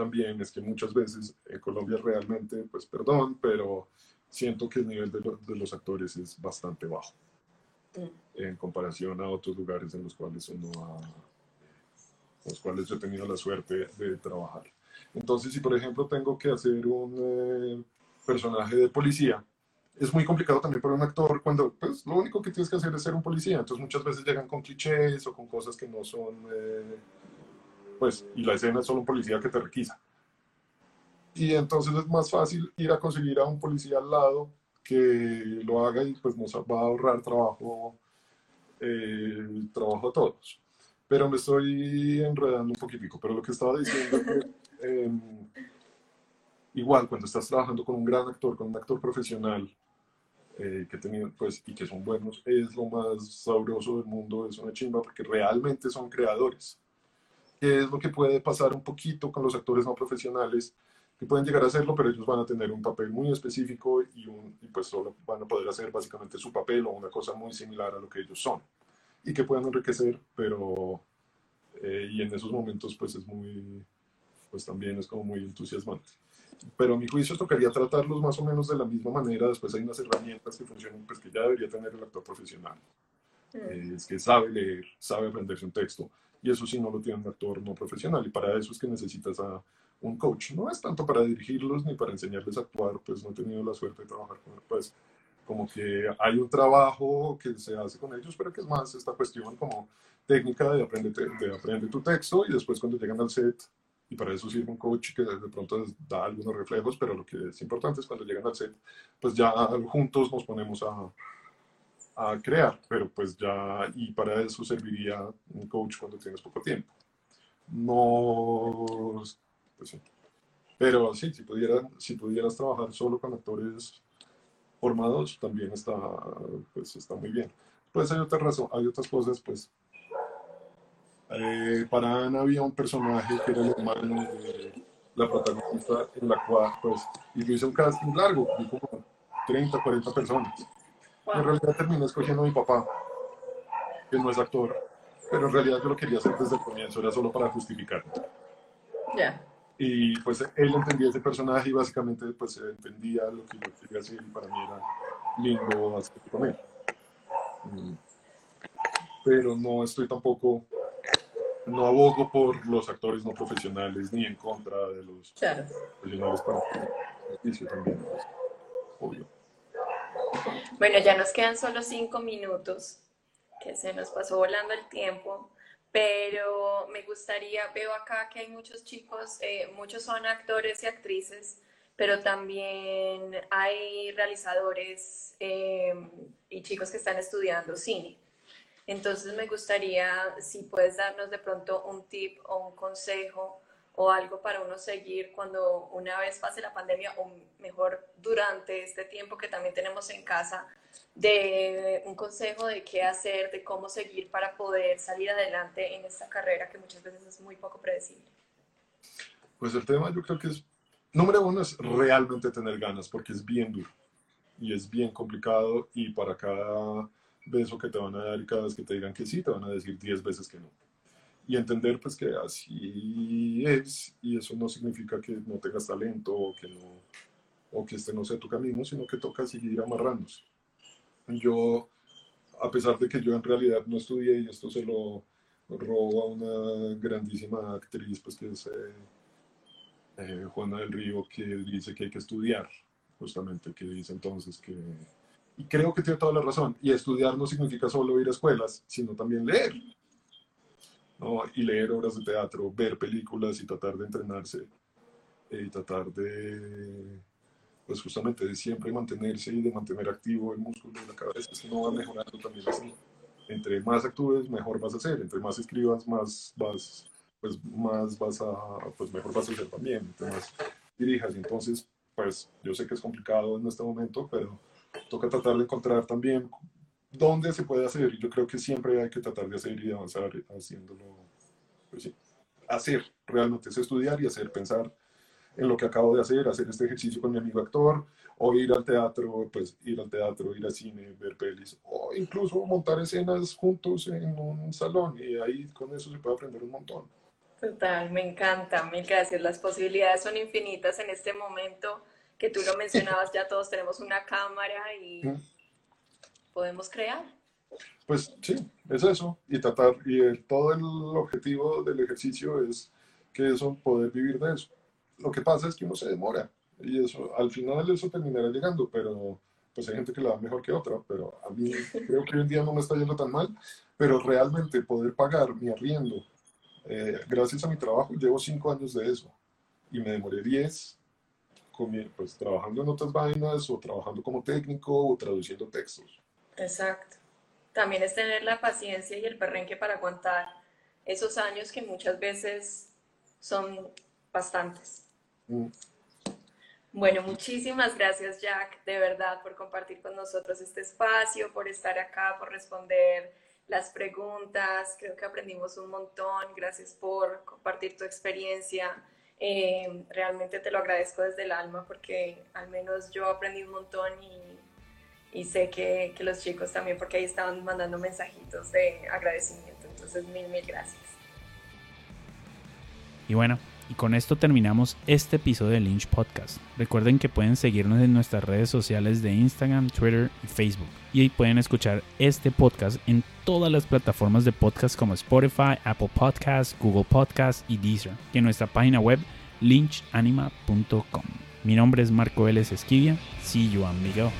Speaker 2: también es que muchas veces en Colombia realmente, pues perdón, pero siento que el nivel de, los actores es bastante bajo mm. en comparación a otros lugares en los cuales uno ha, los cuales yo he tenido la suerte de trabajar. Entonces, si por ejemplo tengo que hacer un eh, personaje de policía, es muy complicado también para un actor cuando pues, lo único que tienes que hacer es ser un policía. Entonces muchas veces llegan con clichés o con cosas que no son... Eh, pues, y la escena es solo un policía que te requisa. Y entonces es más fácil ir a conseguir a un policía al lado que lo haga y pues nos va a ahorrar trabajo, eh, trabajo a todos. Pero me estoy enredando un poquitico, pero lo que estaba diciendo es que em, igual cuando estás trabajando con un gran actor, con un actor profesional, eh, que tenido, pues, y que son buenos, es lo más sabroso del mundo, es una chimba, porque realmente son creadores que es lo que puede pasar un poquito con los actores no profesionales, que pueden llegar a hacerlo, pero ellos van a tener un papel muy específico y, un, y pues solo van a poder hacer básicamente su papel o una cosa muy similar a lo que ellos son. Y que puedan enriquecer, pero... Eh, y en esos momentos pues es muy... pues también es como muy entusiasmante. Pero a mi juicio tocaría tratarlos más o menos de la misma manera. Después hay unas herramientas que funcionan, pues que ya debería tener el actor profesional. Mm. es que sabe leer, sabe aprenderse un texto. Y eso sí no lo tiene un actor no profesional. Y para eso es que necesitas a un coach. No es tanto para dirigirlos ni para enseñarles a actuar, pues no he tenido la suerte de trabajar con pues como que hay un trabajo que se hace con ellos, pero que es más esta cuestión como técnica de aprender, de aprender tu texto y después cuando llegan al set, y para eso sirve un coach que de pronto da algunos reflejos, pero lo que es importante es cuando llegan al set, pues ya juntos nos ponemos a, a crear, pero pues ya, y para eso serviría un coach cuando tienes poco tiempo. No, pues sí. Pero sí, si, pudiera, si pudieras trabajar solo con actores formados, también está, pues, está muy bien. Pues hay otra razón, hay otras cosas, pues. Eh, para Ana había un personaje que era el hermano de la protagonista, en la cual, pues, y yo hice un casting largo, como 30, 40 personas. En realidad terminé escogiendo a mi papá, que no es actor, pero en realidad yo lo quería hacer desde el comienzo, era solo para justificar.
Speaker 3: Ya.
Speaker 2: Y pues él entendía ese personaje y básicamente pues entendía lo que yo quería hacer y para mí era lindo hacer con él. Mm. Pero no estoy tampoco, no abogo por los actores no profesionales ni en contra de los profesionales para el también, obvio.
Speaker 3: Bueno, ya nos quedan solo cinco minutos, que se nos pasó volando el tiempo pero me gustaría, veo acá que hay muchos chicos, eh, muchos son actores y actrices, pero también hay realizadores eh, y chicos que están estudiando cine. Entonces me gustaría si puedes darnos de pronto un tip o un consejo o algo para uno seguir cuando una vez pase la pandemia o mejor durante este tiempo que también tenemos en casa, de un consejo de qué hacer, de cómo seguir para poder salir adelante en esta carrera que muchas veces es muy poco predecible.
Speaker 2: Pues el tema yo creo que es, número uno es realmente tener ganas porque es bien duro y es bien complicado y para cada beso que te van a dar y cada vez que te digan que sí, te van a decir 10 veces que no y entender pues que así es y eso no significa que no tengas talento o que no o que este no sea tu camino, sino que toca seguir amarrándose. Yo, a pesar de que yo en realidad no estudié y esto se lo robo a una grandísima actriz, pues que es eh, eh, Juana del Río, que dice que hay que estudiar, justamente, que dice entonces que... Y creo que tiene toda la razón. Y estudiar no significa solo ir a escuelas, sino también leer. ¿No? y leer obras de teatro, ver películas y tratar de entrenarse eh, y tratar de, pues justamente de siempre mantenerse y de mantener activo el músculo de la cabeza, si no va mejorando también así. Entre más actúes, mejor vas a hacer, entre más escribas, más vas, pues más vas a, pues mejor vas a hacer también, entre más dirijas. Entonces, pues yo sé que es complicado en este momento, pero toca tratar de encontrar también dónde se puede hacer. Yo creo que siempre hay que tratar de hacer y avanzar haciéndolo. Pues sí, hacer realmente es estudiar y hacer, pensar en lo que acabo de hacer, hacer este ejercicio con mi amigo actor, o ir al teatro, pues ir al teatro, ir al cine, ver pelis, o incluso montar escenas juntos en un salón, y ahí con eso se puede aprender un montón.
Speaker 3: Total, me encanta, mil gracias. Las posibilidades son infinitas en este momento que tú lo mencionabas, ya todos tenemos una cámara y podemos crear.
Speaker 2: Pues sí, es eso. Y tratar, y todo el objetivo del ejercicio es que eso, poder vivir de eso. Lo que pasa es que uno se demora y eso, al final eso terminará llegando, pero pues hay gente que la da mejor que otra, pero a mí creo que hoy en día no me está yendo tan mal, pero realmente poder pagar mi arriendo, eh, gracias a mi trabajo, llevo cinco años de eso y me demoré diez pues trabajando en otras vainas o trabajando como técnico o traduciendo textos.
Speaker 3: Exacto. También es tener la paciencia y el perrenque para aguantar esos años que muchas veces son bastantes. Mm. Bueno, muchísimas gracias Jack, de verdad, por compartir con nosotros este espacio, por estar acá, por responder las preguntas. Creo que aprendimos un montón. Gracias por compartir tu experiencia. Eh, realmente te lo agradezco desde el alma porque al menos yo aprendí un montón y y sé que, que, los chicos también, porque ahí estaban mandando mensajitos de agradecimiento. Entonces, mil, mil gracias.
Speaker 1: Y bueno, Y con esto terminamos este episodio de Lynch Podcast. Recuerden que pueden seguirnos en nuestras redes sociales de Instagram, Twitter y Facebook. Y ahí pueden escuchar este podcast en todas las plataformas de podcast como Spotify, Apple Podcasts, Google Podcasts y Deezer. Y en nuestra página web lynchanima.com. Mi nombre es Marco Vélez Esquivia. See you, amigo.